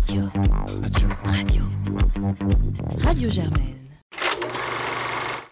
Radio. Radio. Radio. Radio Germaine.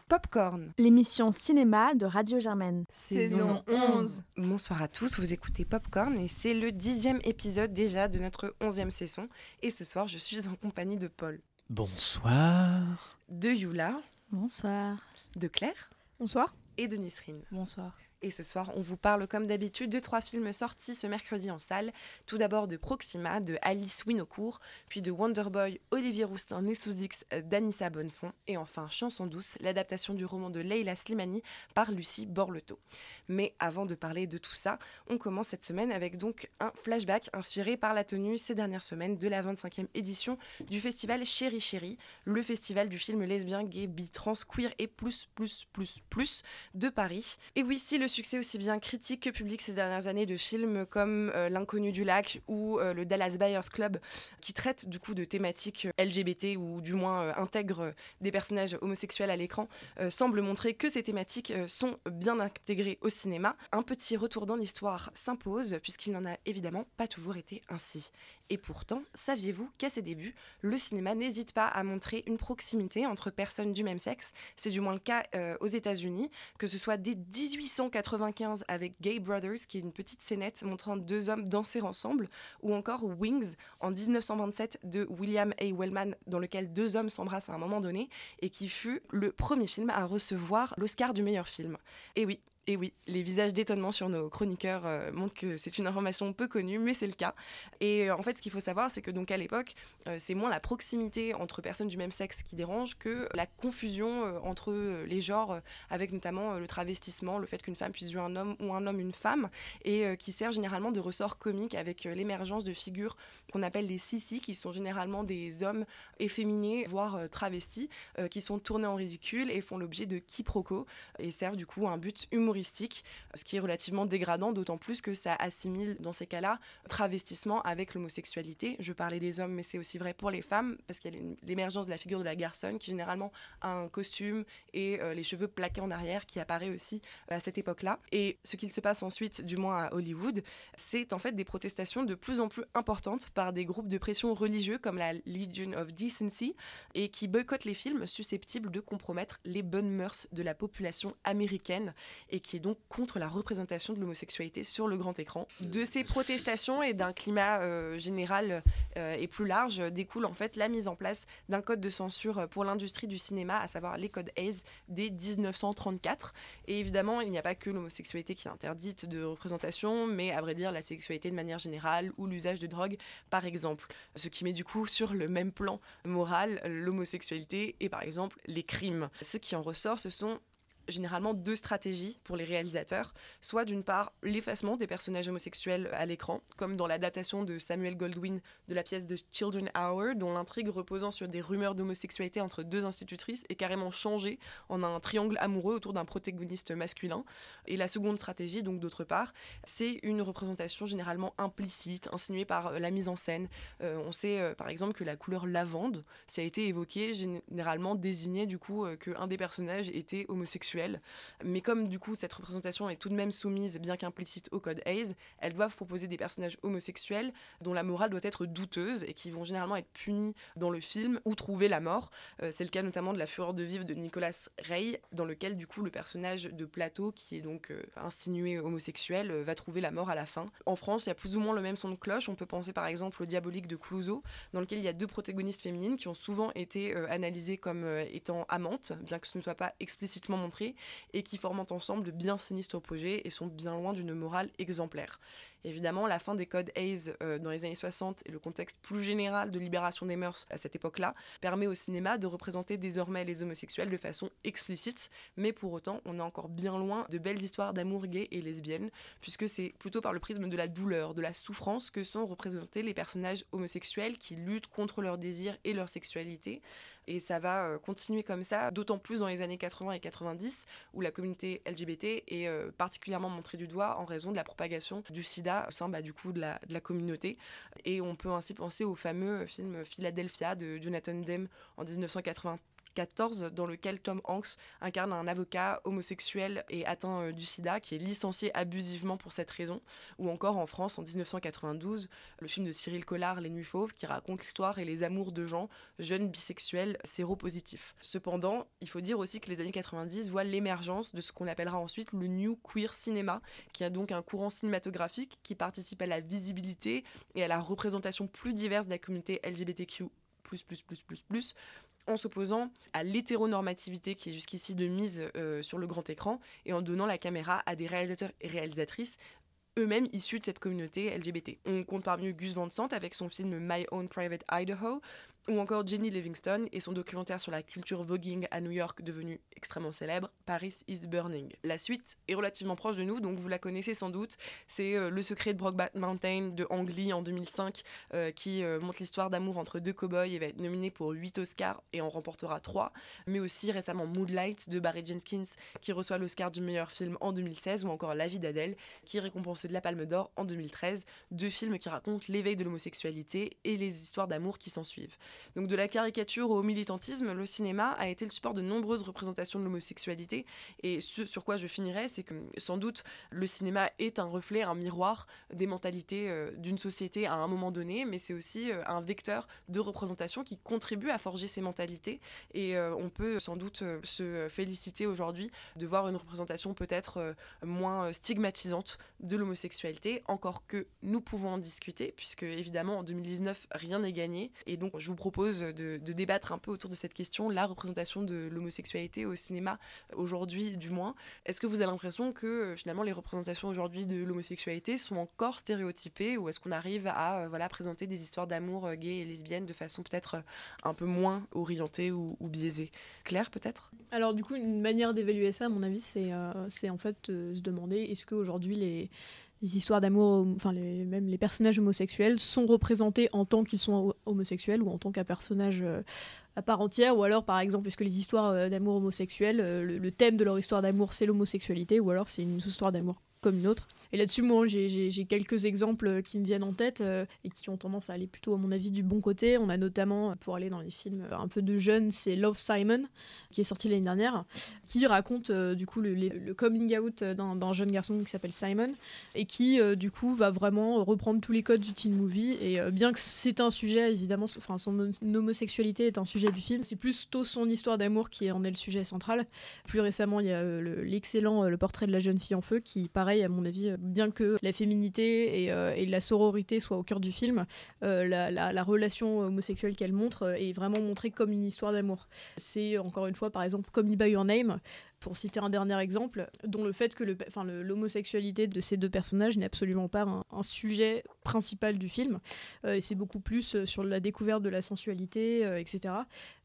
Popcorn. l'émission cinéma de Radio Germaine. Saison 11. Bonsoir à tous, vous écoutez Popcorn et c'est le dixième épisode déjà de notre onzième saison. Et ce soir, je suis en compagnie de Paul, Bonsoir. de Yula, Bonsoir. de Claire Bonsoir. et de Nisrine. Bonsoir. Et ce soir, on vous parle comme d'habitude de trois films sortis ce mercredi en salle. Tout d'abord de Proxima de Alice Winocourt, puis de Wonderboy, Olivier Roustin né sous X d'Anissa Bonnefond, et enfin Chanson douce, l'adaptation du roman de Leila Slimani par Lucie Borleto. Mais avant de parler de tout ça, on commence cette semaine avec donc un flashback inspiré par la tenue ces dernières semaines de la 25e édition du festival Chéri Chéri, le festival du film lesbien, gay, bi, trans, queer et plus, plus, plus, plus de Paris. Et oui, si le succès aussi bien critique que public ces dernières années de films comme euh, L'inconnu du lac ou euh, le Dallas Buyers Club, qui traitent du coup de thématiques euh, LGBT ou du moins euh, intègrent des personnages homosexuels à l'écran, semble montrer que ces thématiques sont bien intégrées au cinéma. Un petit retour dans l'histoire s'impose, puisqu'il n'en a évidemment pas toujours été ainsi. Et pourtant, saviez-vous qu'à ses débuts, le cinéma n'hésite pas à montrer une proximité entre personnes du même sexe? C'est du moins le cas euh, aux États-Unis, que ce soit dès 1895 avec Gay Brothers, qui est une petite scénette montrant deux hommes danser ensemble, ou encore Wings en 1927 de William A. Wellman, dans lequel deux hommes s'embrassent à un moment donné, et qui fut le premier film à recevoir l'Oscar du meilleur film. Et oui, et oui, les visages d'étonnement sur nos chroniqueurs euh, montrent que c'est une information peu connue, mais c'est le cas. Et euh, en fait, ce qu'il faut savoir, c'est que donc à l'époque, euh, c'est moins la proximité entre personnes du même sexe qui dérange que la confusion entre les genres, avec notamment le travestissement, le fait qu'une femme puisse jouer un homme ou un homme une femme, et qui sert généralement de ressort comique avec l'émergence de figures qu'on appelle les sissi, qui sont généralement des hommes efféminés, voire travestis, qui sont tournés en ridicule et font l'objet de quiproquos et servent du coup à un but humoristique, ce qui est relativement dégradant, d'autant plus que ça assimile dans ces cas-là travestissement avec l'homosexualité. Je parlais des hommes, mais c'est aussi vrai pour les femmes, parce qu'il y a l'émergence de la figure de la garçonne qui généralement a un costume et euh, les cheveux plaqués en arrière qui apparaît aussi euh, à cette époque-là. Et ce qu'il se passe ensuite, du moins à Hollywood, c'est en fait des protestations de plus en plus importantes par des groupes de pression religieux comme la Legion of Decency et qui boycottent les films susceptibles de compromettre les bonnes mœurs de la population américaine qui est donc contre la représentation de l'homosexualité sur le grand écran. De ces protestations et d'un climat euh, général euh, et plus large euh, découle en fait la mise en place d'un code de censure pour l'industrie du cinéma, à savoir les codes Hayes dès 1934. Et évidemment, il n'y a pas que l'homosexualité qui est interdite de représentation, mais à vrai dire la sexualité de manière générale ou l'usage de drogue par exemple. Ce qui met du coup sur le même plan moral l'homosexualité et par exemple les crimes. Ce qui en ressort, ce sont généralement deux stratégies pour les réalisateurs. Soit d'une part l'effacement des personnages homosexuels à l'écran, comme dans l'adaptation de Samuel Goldwyn de la pièce de Children Hour, dont l'intrigue reposant sur des rumeurs d'homosexualité entre deux institutrices est carrément changée en un triangle amoureux autour d'un protagoniste masculin. Et la seconde stratégie, donc d'autre part, c'est une représentation généralement implicite, insinuée par euh, la mise en scène. Euh, on sait euh, par exemple que la couleur lavande, ça a été évoqué, généralement désignait du coup euh, qu'un des personnages était homosexuel. Mais comme du coup cette représentation est tout de même soumise, bien qu'implicite, au code Hayes, elles doivent proposer des personnages homosexuels dont la morale doit être douteuse et qui vont généralement être punis dans le film ou trouver la mort. Euh, c'est le cas notamment de La Fureur de vivre de Nicolas Ray, dans lequel du coup le personnage de Plateau, qui est donc euh, insinué homosexuel, euh, va trouver la mort à la fin. En France, il y a plus ou moins le même son de cloche. On peut penser par exemple au Diabolique de Clouseau, dans lequel il y a deux protagonistes féminines qui ont souvent été analysées comme étant amantes, bien que ce ne soit pas explicitement montré, et qui forment ensemble de bien sinistres projets et sont bien loin d'une morale exemplaire. Évidemment, la fin des codes Hayes euh, dans les années 60 et le contexte plus général de libération des mœurs à cette époque-là permet au cinéma de représenter désormais les homosexuels de façon explicite, mais pour autant, on est encore bien loin de belles histoires d'amour gay et lesbienne, puisque c'est plutôt par le prisme de la douleur, de la souffrance que sont représentés les personnages homosexuels qui luttent contre leurs désirs et leur sexualité. Et ça va euh, continuer comme ça, d'autant plus dans les années 80 et 90, où la communauté LGBT est euh, particulièrement montrée du doigt en raison de la propagation du sida au sein bah, du coup de la, communauté. Et on peut ainsi penser au fameux film Philadelphia de Jonathan Demme en 1984 2014 dans lequel Tom Hanks incarne un avocat homosexuel et atteint euh, du sida qui est licencié abusivement pour cette raison. Ou encore en France en 1992, le film de Cyril Collard, Les Nuits Fauves, qui raconte l'histoire et les amours de gens jeunes bisexuels séropositifs. Cependant, il faut dire aussi que les années 90 voient l'émergence de ce qu'on appellera ensuite le New Queer Cinema, qui a donc un courant cinématographique qui participe à la visibilité et à la représentation plus diverse de la communauté LGBTQ en s'opposant à l'hétéronormativité qui est jusqu'ici de mise euh, sur le grand écran et en donnant la caméra à des réalisateurs et réalisatrices eux-mêmes issus de cette communauté LGBT. On compte parmi eux Gus Van Sant avec son film My Own Private Idaho, ou encore Jenny Livingston et son documentaire sur la culture voguing à New York devenu extrêmement célèbre, Paris is Burning. La suite est relativement proche de nous, donc vous la connaissez sans doute. C'est euh, Le secret de Brokeback Mountain de Ang Lee en 2005, euh, qui euh, montre l'histoire d'amour entre deux cowboys et va être nominé pour 8 Oscars et en remportera 3. Mais aussi récemment Moonlight de Barry Jenkins, qui reçoit l'Oscar du meilleur film en 2016, ou encore La vie d'Adèle, qui est récompensé de la Palme d'Or en 2013. Deux films qui racontent l'éveil de l'homosexualité et les histoires d'amour qui s'en suivent. Donc de la caricature au militantisme, le cinéma a été le support de nombreuses représentations de l'homosexualité. Et ce sur quoi je finirai, c'est que sans doute le cinéma est un reflet, un miroir des mentalités euh, d'une société à un moment donné, mais c'est aussi euh, un vecteur de représentation qui contribue à forger ces mentalités. Et euh, on peut sans doute se féliciter aujourd'hui de voir une représentation peut-être moins stigmatisante de l'homosexualité, encore que nous pouvons en discuter, puisque évidemment en 2019 rien n'est gagné. Et donc je vous propose de, débattre un peu autour de cette question, la représentation de l'homosexualité au cinéma aujourd'hui du moins. Est-ce que vous avez l'impression que euh, finalement les représentations aujourd'hui de l'homosexualité sont encore stéréotypées ou est-ce qu'on arrive à euh, voilà, présenter des histoires d'amour euh, gay et lesbiennes de façon peut-être un peu moins orientée ou, biaisée? Claire peut-être? Alors du coup une manière d'évaluer ça à mon avis c'est c'est en fait se demander est-ce qu'aujourd'hui les les histoires d'amour, enfin les, même les personnages homosexuels sont représentés en tant qu'ils sont homosexuels ou en tant qu'un personnage euh, à part entière, ou alors par exemple, est-ce que les histoires euh, d'amour homosexuels, euh, le, thème de leur histoire d'amour c'est l'homosexualité, ou alors c'est une histoire d'amour comme une autre? Et là-dessus, moi, j'ai quelques exemples qui me viennent en tête euh, et qui ont tendance à aller plutôt, à mon avis, du bon côté. On a notamment, pour aller dans les films un peu de jeunes, c'est Love Simon, qui est sorti l'année dernière, qui raconte euh, du coup le, coming out d'un jeune garçon qui s'appelle Simon et qui, euh, du coup, va vraiment reprendre tous les codes du teen movie. Et bien que c'est un sujet, évidemment, enfin, son homosexualité est un sujet du film, c'est plutôt son histoire d'amour qui en est le sujet central. Plus récemment, il y a l'excellent le, portrait de la jeune fille en feu, qui, pareil, à mon avis, bien que la féminité euh, et, la sororité soient au cœur du film, euh, la, relation homosexuelle qu'elle montre euh, est vraiment montrée comme une histoire d'amour. C'est encore une fois, par exemple, comme By Your Name, pour citer un dernier exemple, dont le fait que l'homosexualité de ces deux personnages n'est absolument pas un, sujet principal du film. et c'est beaucoup plus sur la découverte de la sensualité, etc.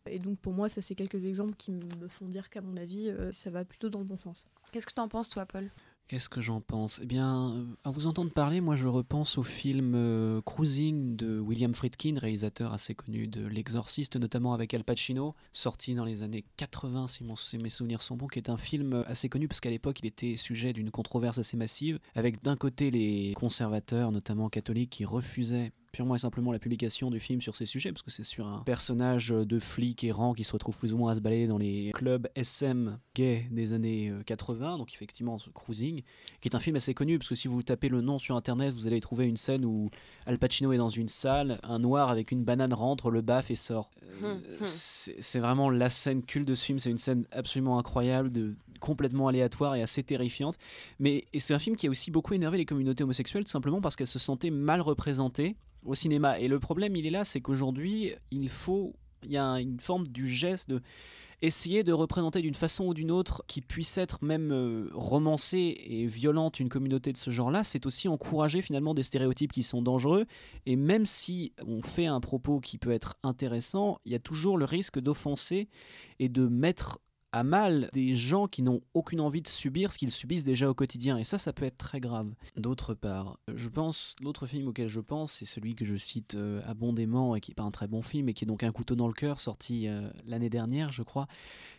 Et donc pour moi, ça c'est quelques exemples qui me font dire qu'à mon avis, ça va plutôt dans le bon sens. Qu'est-ce que tu en penses toi, Paul? Qu'est-ce que j'en pense? Eh bien, à vous entendre parler, moi je repense au film euh, Cruising de William Friedkin, réalisateur assez connu de L'Exorciste, notamment avec Al Pacino, sorti dans les années 80, si, si mes souvenirs sont bons, qui est un film assez connu parce qu'à l'époque il était sujet d'une controverse assez massive, avec d'un côté les conservateurs, notamment catholiques, qui refusaient purement et simplement la publication du film sur ces sujets, parce que c'est sur un personnage de flic errant qui se retrouve plus ou moins à se balader dans les clubs SM gays des années 80, euh, donc effectivement Cruising, qui est un film assez connu, parce que si vous tapez le nom sur internet, vous allez trouver une scène où Al Pacino est dans une salle, un noir avec une banane rentre, le baffe et sort. Euh, hum, hum. c'est vraiment la scène culte de ce film, c'est une scène absolument incroyable, de, complètement aléatoire et assez terrifiante. Mais c'est un film qui a aussi beaucoup énervé les communautés homosexuelles, tout simplement parce qu'elles se sentaient mal représentées au cinéma. Et le problème, il est là, c'est qu'aujourd'hui, il faut, il y a une forme du geste de essayer de représenter d'une façon ou d'une autre qui puisse être même euh, romancée et violente une communauté de ce genre-là, c'est aussi encourager finalement des stéréotypes qui sont dangereux. Et même si on fait un propos qui peut être intéressant, il y a toujours le risque d'offenser et de mettre à mal des gens qui n'ont aucune envie de subir ce qu'ils subissent déjà au quotidien. Et ça, ça peut être très grave. D'autre part, je pense, l'autre film auquel je pense, c'est celui que je cite euh, abondamment et qui n'est pas un très bon film et qui est donc Un couteau dans le cœur, sorti euh, l'année dernière, je crois,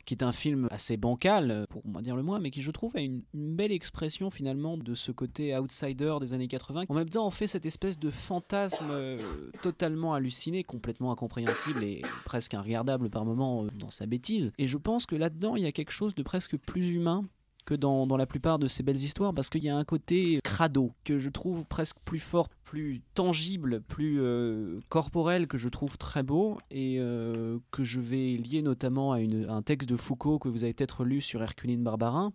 qui est un film assez bancal, pour moi dire le moins, mais qui je trouve a une, belle expression finalement de ce côté outsider des années 80. En même temps, on fait cette espèce de fantasme euh, totalement halluciné, complètement incompréhensible et presque regardable par moments dans sa bêtise. Et je pense que là-dedans, il y a quelque chose de presque plus humain que dans, la plupart de ces belles histoires parce qu'il y a un côté crado que je trouve presque plus fort, plus tangible, plus euh, corporel que je trouve très beau et euh, que je vais lier notamment à, à, un texte de Foucault que vous avez peut-être lu sur Herculine Barbarin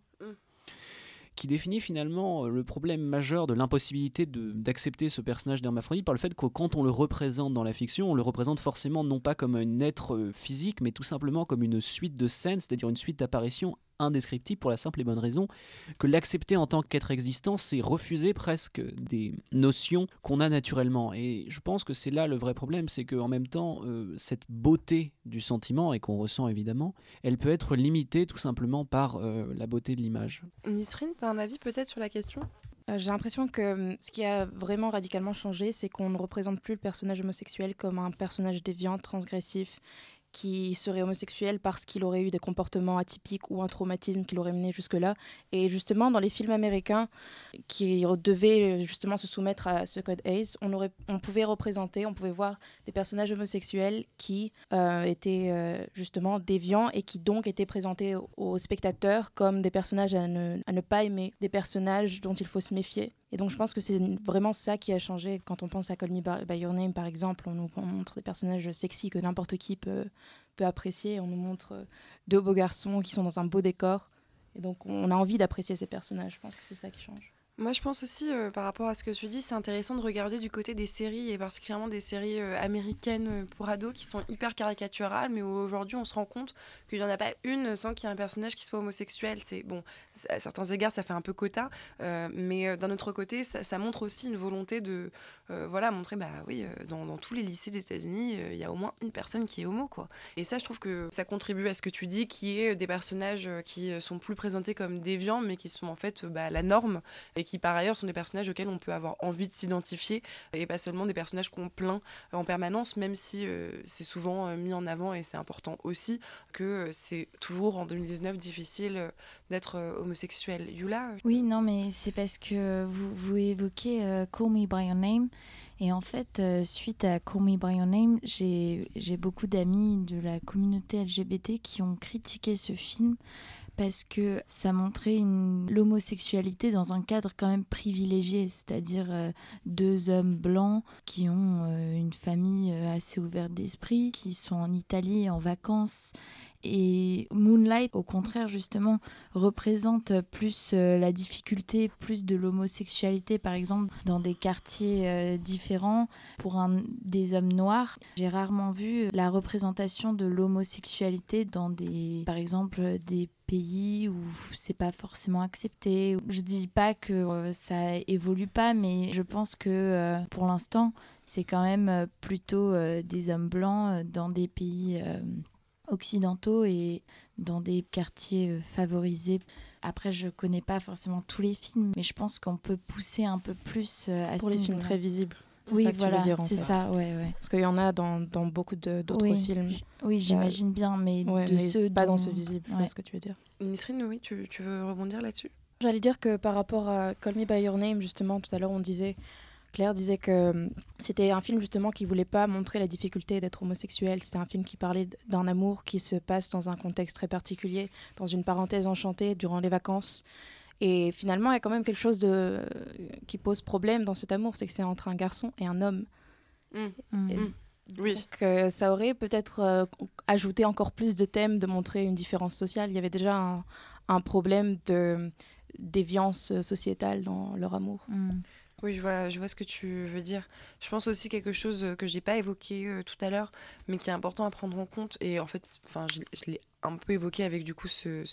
qui définit finalement le problème majeur de l'impossibilité d'accepter ce personnage d'hermaphrodite par le fait que quand on le représente dans la fiction, on le représente forcément non pas comme un être physique, mais tout simplement comme une suite de scènes, c'est-à-dire une suite d'apparitions indescriptible pour la simple et bonne raison que l'accepter en tant qu'être existant, c'est refuser presque des notions qu'on a naturellement. Et je pense que c'est là le vrai problème, c'est qu'en même temps, euh, cette beauté du sentiment, et qu'on ressent évidemment, elle peut être limitée tout simplement par euh, la beauté de l'image. Nisrine, tu as un avis peut-être sur la question? Euh, j'ai l'impression que hum, ce qui a vraiment radicalement changé, c'est qu'on ne représente plus le personnage homosexuel comme un personnage déviant, transgressif qui serait homosexuel parce qu'il aurait eu des comportements atypiques ou un traumatisme qui l'aurait mené jusque-là. Et justement, dans les films américains qui devaient justement se soumettre à ce code ACE, on, aurait, on pouvait représenter, on pouvait voir des personnages homosexuels qui euh, étaient euh, justement déviants et qui donc étaient présentés aux spectateurs comme des personnages à ne pas aimer, des personnages dont il faut se méfier. Et donc je pense que c'est vraiment ça qui a changé. Quand on pense à Call Me By Your Name, par exemple, on nous montre des personnages sexy que n'importe qui peut, peut apprécier. On nous montre deux beaux garçons qui sont dans un beau décor. Et donc on a envie d'apprécier ces personnages. Je pense que c'est ça qui change. Moi, je pense aussi, euh, par rapport à ce que tu dis, c'est intéressant de regarder du côté des séries, et particulièrement des séries euh, américaines euh, pour ados qui sont hyper caricaturales, mais aujourd'hui, on se rend compte qu'il n'y en a pas une sans qu'il y ait un personnage qui soit homosexuel. C'est bon, à certains égards, ça fait un peu quota, mais d'un autre côté, ça, montre aussi une volonté de, voilà, montrer, bah oui, dans, dans tous les lycées des États-Unis, il y a au moins une personne qui est homo, quoi. Et ça, je trouve que ça contribue à ce que tu dis, qui est des personnages qui sont plus présentés comme déviants, mais qui sont en fait bah, la norme et qui par ailleurs sont des personnages auxquels on peut avoir envie de s'identifier et pas seulement des personnages qu'on plaint en permanence, même si euh, c'est souvent euh, mis en avant et c'est important aussi que euh, c'est toujours en 2019 difficile d'être homosexuel. Yula Oui, non, mais c'est parce que vous, vous évoquez Call Me By Your Name. Et en fait, suite à Call Me By Your Name, j'ai beaucoup d'amis de la communauté LGBT qui ont critiqué ce film parce que ça montrait l'homosexualité dans un cadre quand même privilégié, c'est-à-dire euh, deux hommes blancs qui ont euh, une famille euh, assez ouverte d'esprit, qui sont en Italie en vacances et Moonlight, au contraire, justement, représente plus euh, la difficulté, plus de l'homosexualité, par exemple, dans des quartiers euh, différents pour des hommes noirs. J'ai rarement vu la représentation de l'homosexualité dans des, par exemple, des pays où c'est pas forcément accepté. Je dis pas que euh, ça évolue pas, mais je pense que pour l'instant, c'est quand même plutôt des hommes blancs dans des pays occidentaux et dans des quartiers euh, favorisés. Après, je connais pas forcément tous les films, mais je pense qu'on peut pousser un peu plus euh, à Pour les films très visibles. Oui, ça voilà, c'est ça, ouais, ouais. Parce qu'il y en a dans, dans beaucoup d'autres oui. films. Oui, j'imagine bien, mais ouais, de mais ceux pas dont... dans ce visible, ouais. ce que tu veux dire. Nisrine, oui, tu, tu veux rebondir là-dessus? J'allais dire que par rapport à Call Me By Your Name, justement, tout à l'heure, on disait Claire disait que hum, c'était un film justement qui voulait pas montrer la difficulté d'être homosexuel. C'était un film qui parlait d'un amour qui se passe dans un contexte très particulier, dans une parenthèse enchantée durant les vacances. Et finalement, il y a quand même quelque chose de, qui pose problème dans cet amour, c'est que c'est entre un garçon et un homme. Mmh. Mmh. Et, oui. Donc, euh, ça aurait peut-être euh, ajouté encore plus de thèmes, de montrer une différence sociale. Il y avait déjà un, un problème de déviance sociétale dans leur amour. Mmh. Oui, je vois, je ce que tu veux dire. Je pense aussi quelque chose que je n'ai pas évoqué euh, tout à l'heure, mais qui est important à prendre en compte. Et en fait, je, l'ai un peu évoqué avec du coup ce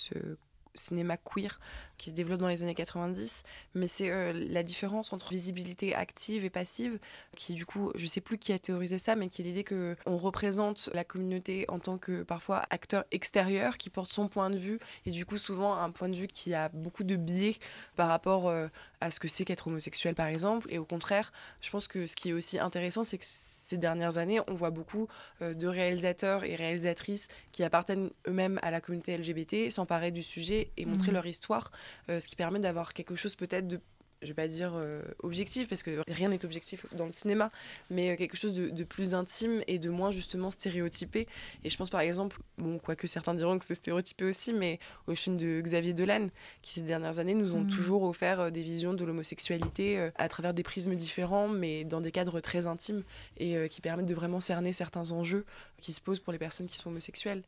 cinéma queer qui se développe dans les années 90, mais c'est euh, la différence entre visibilité active et passive, qui du coup, je sais plus qui a théorisé ça, mais qui est l'idée que on représente la communauté en tant que parfois acteur extérieur qui porte son point de vue, et du coup souvent un point de vue qui a beaucoup de biais par rapport euh, à ce que c'est qu'être homosexuel par exemple, et au contraire, je pense que ce qui est aussi intéressant, c'est que ces dernières années, on voit beaucoup euh, de réalisateurs et réalisatrices qui appartiennent eux-mêmes à la communauté LGBT s'emparer du sujet et montrer Mhm. leur histoire, euh, ce qui permet d'avoir quelque chose peut-être de je vais pas dire euh, objectif parce que rien n'est objectif dans le cinéma, mais euh, quelque chose de, de plus intime et de moins justement stéréotypé. Et je pense par exemple, bon, quoique certains diront que c'est stéréotypé aussi, mais au film de Xavier Dolan, qui ces dernières années nous ont Mhm. toujours offert euh, des visions de l'homosexualité à travers des prismes différents, mais dans des cadres très intimes et qui permettent de vraiment cerner certains enjeux qui se posent pour les personnes qui sont homosexuelles.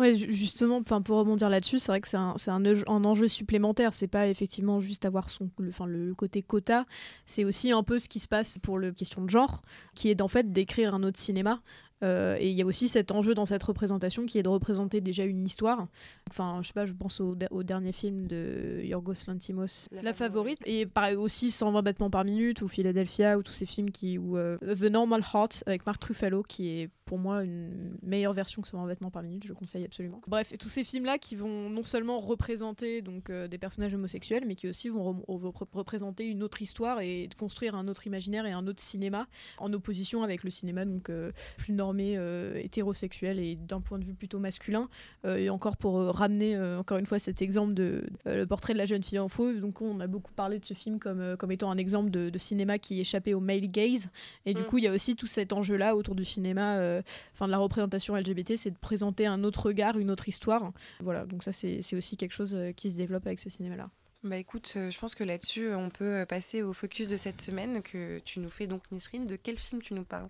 Ju- justement, pour rebondir là-dessus, c'est vrai que c'est un, un, enjeu- un enjeu supplémentaire. C'est pas effectivement juste avoir son, le, le côté quota. C'est aussi un peu ce qui se passe pour le question de genre, qui est en fait d'écrire un autre cinéma. Euh, et il y a aussi cet enjeu dans cette représentation qui est de représenter déjà une histoire. Enfin, je sais pas, je pense au, au dernier film de Yorgos Lantimos, La La, Favorite. favorite. Et pareil aussi 120 battements par minute ou Philadelphia ou tous ces films qui ou euh, The Normal Heart avec Mark Ruffalo qui est pour moi une meilleure version que 120 battements par minute. Je le conseille absolument. Bref, et tous ces films là qui vont non seulement représenter donc euh, des personnages homosexuels, mais qui aussi vont, re- vont rep- représenter une autre histoire et construire un autre imaginaire et un autre cinéma en opposition avec le cinéma donc euh, plus normé euh, hétérosexuel et d'un point de vue plutôt masculin. Euh, et encore pour euh, ramener euh, encore une fois cet exemple de le portrait de la jeune fille en faux. Donc on a beaucoup parlé de ce film comme, comme étant un exemple de, de cinéma qui échappait au male gaze. Et du Mm. coup il y a aussi tout cet enjeu là autour du cinéma, enfin de la représentation LGBT, c'est de présenter un autre regard, une autre histoire. Voilà, donc ça c'est aussi quelque chose qui se développe avec ce cinéma là. Bah écoute, je pense que là-dessus, on peut passer au focus de cette semaine que tu nous fais donc, Nisrine. De quel film tu nous parles?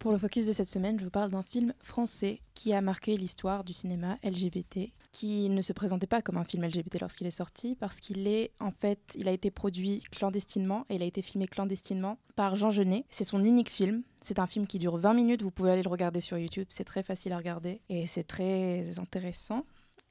Pour le focus de cette semaine, je vous parle d'un film français qui a marqué l'histoire du cinéma LGBT, qui ne se présentait pas comme un film LGBT lorsqu'il est sorti, parce qu'il est en fait, il a été produit clandestinement et il a été filmé clandestinement par Jean Genet. C'est son unique film. C'est un film qui dure 20 minutes. Vous pouvez aller le regarder sur YouTube. C'est très facile à regarder et c'est très intéressant.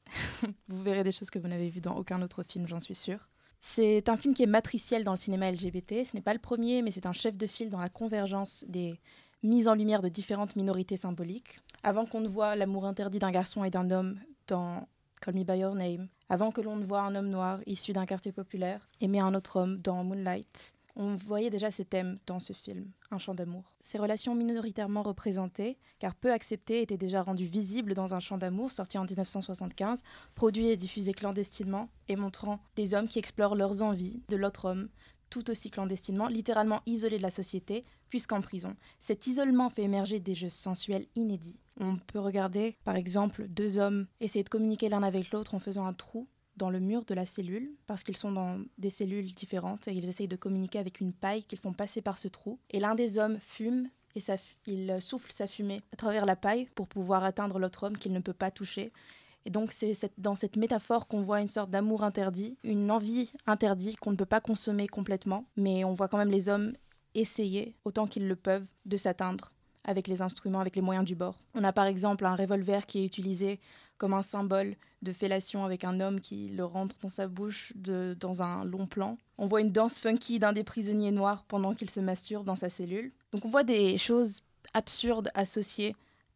vous verrez des choses que vous n'avez vues dans aucun autre film, j'en suis sûre. C'est un film qui est matriciel dans le cinéma LGBT. Ce n'est pas le premier, mais c'est un chef de file dans la convergence des mise en lumière de différentes minorités symboliques. Avant qu'on ne voit l'amour interdit d'un garçon et d'un homme dans Call Me By Your Name, avant que l'on ne voit un homme noir issu d'un quartier populaire aimer un autre homme dans Moonlight, on voyait déjà ces thèmes dans ce film, Un chant d'amour. Ces relations minoritairement représentées, car peu acceptées, étaient déjà rendues visibles dans Un chant d'amour, sorti en 1975, produit et diffusé clandestinement, et montrant des hommes qui explorent leurs envies de l'autre homme, tout aussi clandestinement, littéralement isolés de la société, puisqu'en prison. Cet isolement fait émerger des jeux sensuels inédits. On peut regarder, par exemple, deux hommes essayer de communiquer l'un avec l'autre en faisant un trou dans le mur de la cellule, parce qu'ils sont dans des cellules différentes et ils essayent de communiquer avec une paille qu'ils font passer par ce trou. Et l'un des hommes fume et il souffle sa fumée à travers la paille pour pouvoir atteindre l'autre homme qu'il ne peut pas toucher. Et donc c'est dans cette métaphore qu'on voit une sorte d'amour interdit, une envie interdite qu'on ne peut pas consommer complètement, mais on voit quand même les hommes essayer, autant qu'ils le peuvent, de s'atteindre avec les instruments, avec les moyens du bord. On a par exemple un revolver qui est utilisé comme un symbole de fellation avec un homme qui le rentre dans sa bouche de- dans un long plan. On voit une danse funky d'un des prisonniers noirs pendant qu'il se masturbe dans sa cellule. Donc on voit des choses absurdes associées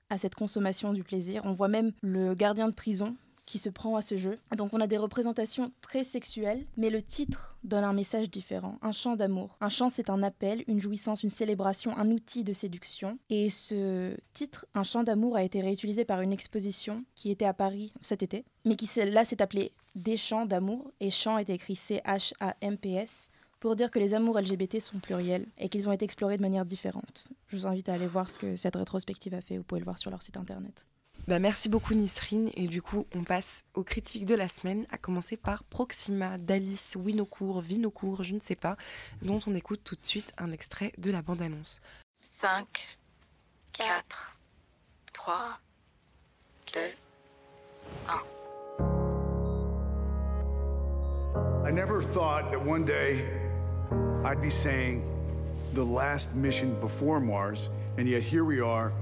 à cette consommation du plaisir. On voit même le gardien de prison qui se prend à ce jeu. Donc on a des représentations très sexuelles, mais le titre donne un message différent, un chant d'amour. Un chant, c'est un appel, une jouissance, une célébration, un outil de séduction. Et ce titre, un chant d'amour, a été réutilisé par une exposition qui était à Paris cet été, mais qui là s'est appelée Des chants d'amour, et chant est écrit C-H-A-M-P-S, pour dire que les amours LGBT sont pluriels et qu'ils ont été explorés de manière différente. Je vous invite à aller voir ce que cette rétrospective a fait, vous pouvez le voir sur leur site internet. Bah, merci beaucoup Nisrine et du coup on passe aux critiques de la semaine à commencer par Proxima d'Alice Winocourt, Vinocourt, je ne sais pas, dont on écoute tout de suite un extrait de la bande-annonce. 5, 4, 3, 2, I never thought that one day I'd be saying the last mission before Mars, and yet here we are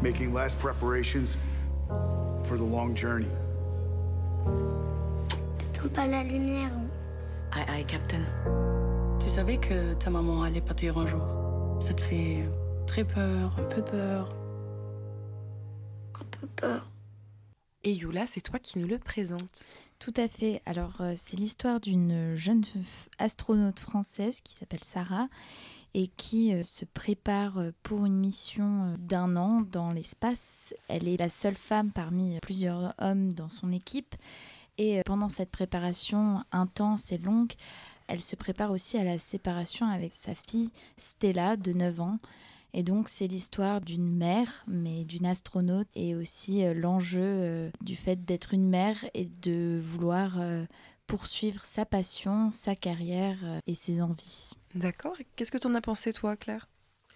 making last preparations for the long journey. crains pas la lumière. Aïe aïe, Captain. Tu savais que ta maman allait partir un jour Ça te fait très peur, un peu peur. Un peu peur. Et Yula, c'est toi qui nous le présente. Tout à fait. Alors, euh, c'est l'histoire d'une jeune astronaute française qui s'appelle Sarah et qui euh, se prépare euh, pour une mission d'un an dans l'espace. Elle est la seule femme parmi plusieurs hommes dans son équipe. Et pendant cette préparation intense et longue, elle se prépare aussi à la séparation avec sa fille Stella de 9 ans. Et donc c'est l'histoire d'une mère, mais d'une astronaute, et aussi euh, l'enjeu euh, du fait d'être une mère et de vouloir euh, poursuivre sa passion, sa carrière et ses envies. D'accord. Qu'est-ce que t'en as pensé, toi, Claire?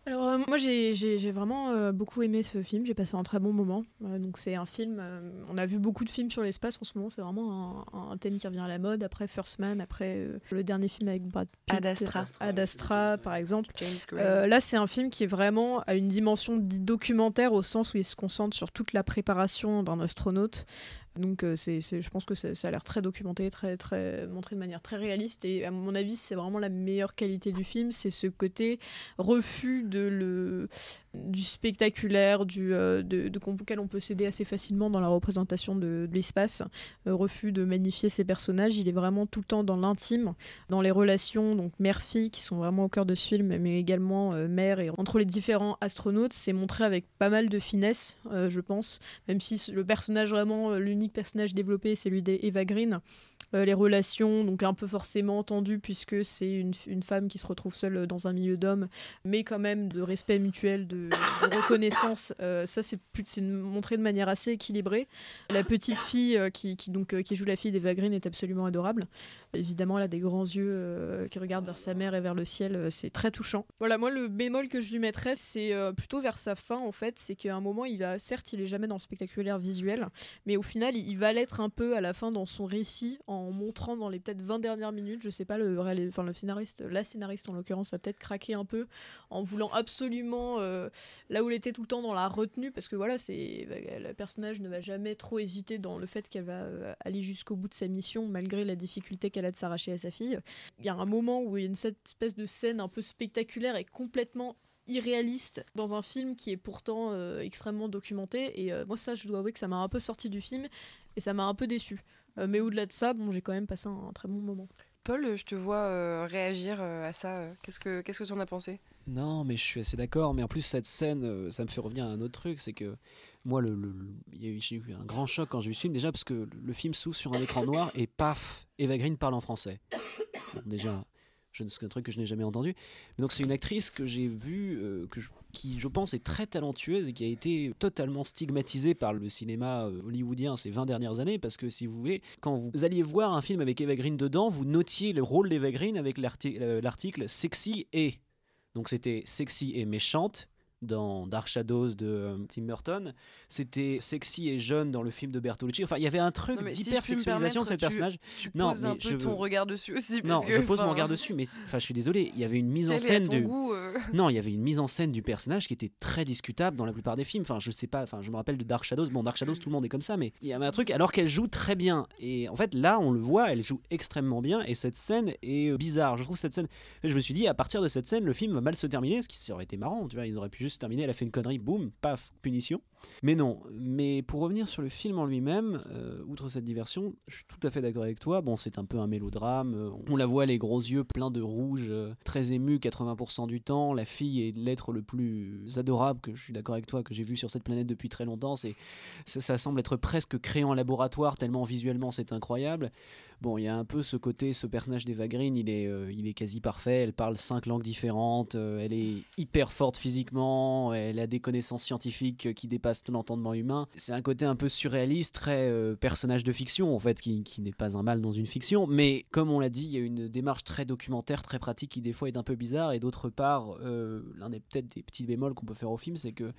Alors euh, moi j'ai j'ai- j'ai vraiment euh, beaucoup aimé ce film, j'ai passé un très bon moment. Euh, donc c'est un film, euh, on a vu beaucoup de films sur l'espace en ce moment, c'est vraiment un, un thème qui revient à la mode. Après First Man, après euh, le dernier film avec Brad Pitt, Ad Astra. Ad Astra, par exemple. James Gray. Euh, là c'est un film qui est vraiment à une dimension documentaire au sens où il se concentre sur toute la préparation d'un astronaute. Donc euh, c'est, je pense que ça, ça a l'air très documenté, très, très montré de manière très réaliste. Et à mon avis, c'est vraiment la meilleure qualité du film, c'est ce côté refus de le, du spectaculaire, du, euh, de, de, auquel on peut céder assez facilement dans la représentation de, l'espace. Euh, refus de magnifier ses personnages. Il est vraiment tout le temps dans l'intime, dans les relations, donc mère-fille, qui sont vraiment au cœur de ce film, mais également euh, mère et entre les différents astronautes. C'est montré avec pas mal de finesse, je pense, même si le personnage vraiment, l'unique personnage développé, c'est celui d'Eva Green. Euh, les relations, donc un peu forcément tendues, puisque c'est une, une femme qui se retrouve seule dans un milieu d'hommes, mais quand même de respect mutuel, de, reconnaissance. Euh, ça, c'est montré de manière assez équilibrée. La petite fille euh, qui, qui, donc, euh, qui joue la fille d'Eva Green est absolument adorable. Évidemment, elle a des grands yeux euh, qui regardent vers sa mère et vers le ciel. euh, c'est très touchant. Voilà, moi, le bémol que je lui mettrais, c'est euh, plutôt vers sa fin, en fait. C'est qu'à un moment, il va, certes, il est jamais dans le spectaculaire visuel, mais au final, il va l'être un peu à la fin dans son récit, en montrant dans les peut-être 20 dernières minutes, je sais pas, le, enfin, le scénariste, la scénariste en l'occurrence, a peut-être craqué un peu en voulant absolument, euh, là où elle était tout le temps dans la retenue, parce que voilà, c'est le personnage ne va jamais trop hésiter dans le fait qu'elle va euh, aller jusqu'au bout de sa mission, malgré la difficulté qu'elle a de s'arracher à sa fille. Il y a un moment où il y a une cette espèce de scène un peu spectaculaire et complètement irréaliste dans un film qui est pourtant euh, extrêmement documenté et moi ça je dois avouer que ça m'a un peu sorti du film et ça m'a un peu déçu mais au-delà de ça bon j'ai quand même passé un, un très bon moment Paul, je te vois euh, réagir euh, à ça. euh, Qu'est-ce que qu'est-ce que tu en as pensé? Non, mais je suis assez d'accord. Mais en plus, cette scène, euh, ça me fait revenir à un autre truc. C'est que moi, le, le- le- il y a eu- j'ai eu un grand choc quand j'ai vu ce film. Déjà, parce que le- le film s'ouvre sur un écran noir et paf, Eva Green parle en français. Bon, déjà, c'est un truc que je n'ai jamais entendu. Mais donc, c'est une actrice que j'ai vue, euh, qui, je pense, est très talentueuse et qui a été totalement stigmatisée par le cinéma euh, hollywoodien ces 20 dernières années. Parce que si vous voulez, quand vous alliez voir un film avec Eva Green dedans, vous notiez le rôle d'Eva Green avec euh, l'article sexy et. Donc c'était sexy et méchante dans Dark Shadows de euh, Tim Burton. C'était sexy et jeune dans le film de Bertolucci. Enfin, il y avait un truc Non, mais si d'hypersexualisation de tu- personnage. Tu Non, poses un peu je ton veux- regard dessus aussi. Non, parce que, je pose mon regard dessus, mais enfin, je suis désolé, il y avait une mise en scène goût, euh, Non, il y avait une mise en scène du personnage qui était très discutable dans la plupart des films. Enfin, je sais pas, enfin, je me rappelle de Dark Shadows. Bon, Dark Shadows, tout le monde est comme ça, mais il y avait un truc alors qu'elle joue très bien. Et en fait, là, on le voit, elle joue extrêmement bien. Et cette scène est euh, bizarre. Je trouve cette scène. Je me suis dit, à partir de cette scène, le film va mal se terminer, ce qui aurait été marrant. Tu vois, ils auraient pu juste terminer. Elle a fait une connerie, boum, paf, punition. Mais non. Mais pour revenir sur le film en lui-même, euh, outre cette diversion, je suis tout à fait d'accord avec toi. Bon, c'est un peu un mélodrame. euh, On la voit les gros yeux pleins de rouge, euh, très ému 80% du temps. La fille est l'être le plus adorable que je suis d'accord avec toi que j'ai vu sur cette planète depuis très longtemps. C'est ça, semble être presque créé en laboratoire tellement visuellement c'est incroyable. Bon, il y a un peu ce côté, ce personnage d'Eva Green, il est, il est quasi parfait. Elle parle cinq langues différentes. elle est hyper forte physiquement. Elle a des connaissances scientifiques qui dépassent l'entendement humain. C'est un côté un peu surréaliste, très euh, personnage de fiction en fait, qui, n'est pas un mal dans une fiction. Mais comme on l'a dit, il y a une démarche très documentaire, très pratique, qui des fois est un peu bizarre. Et d'autre part, euh, l'un des peut-être des petits bémols qu'on peut faire au film, c'est que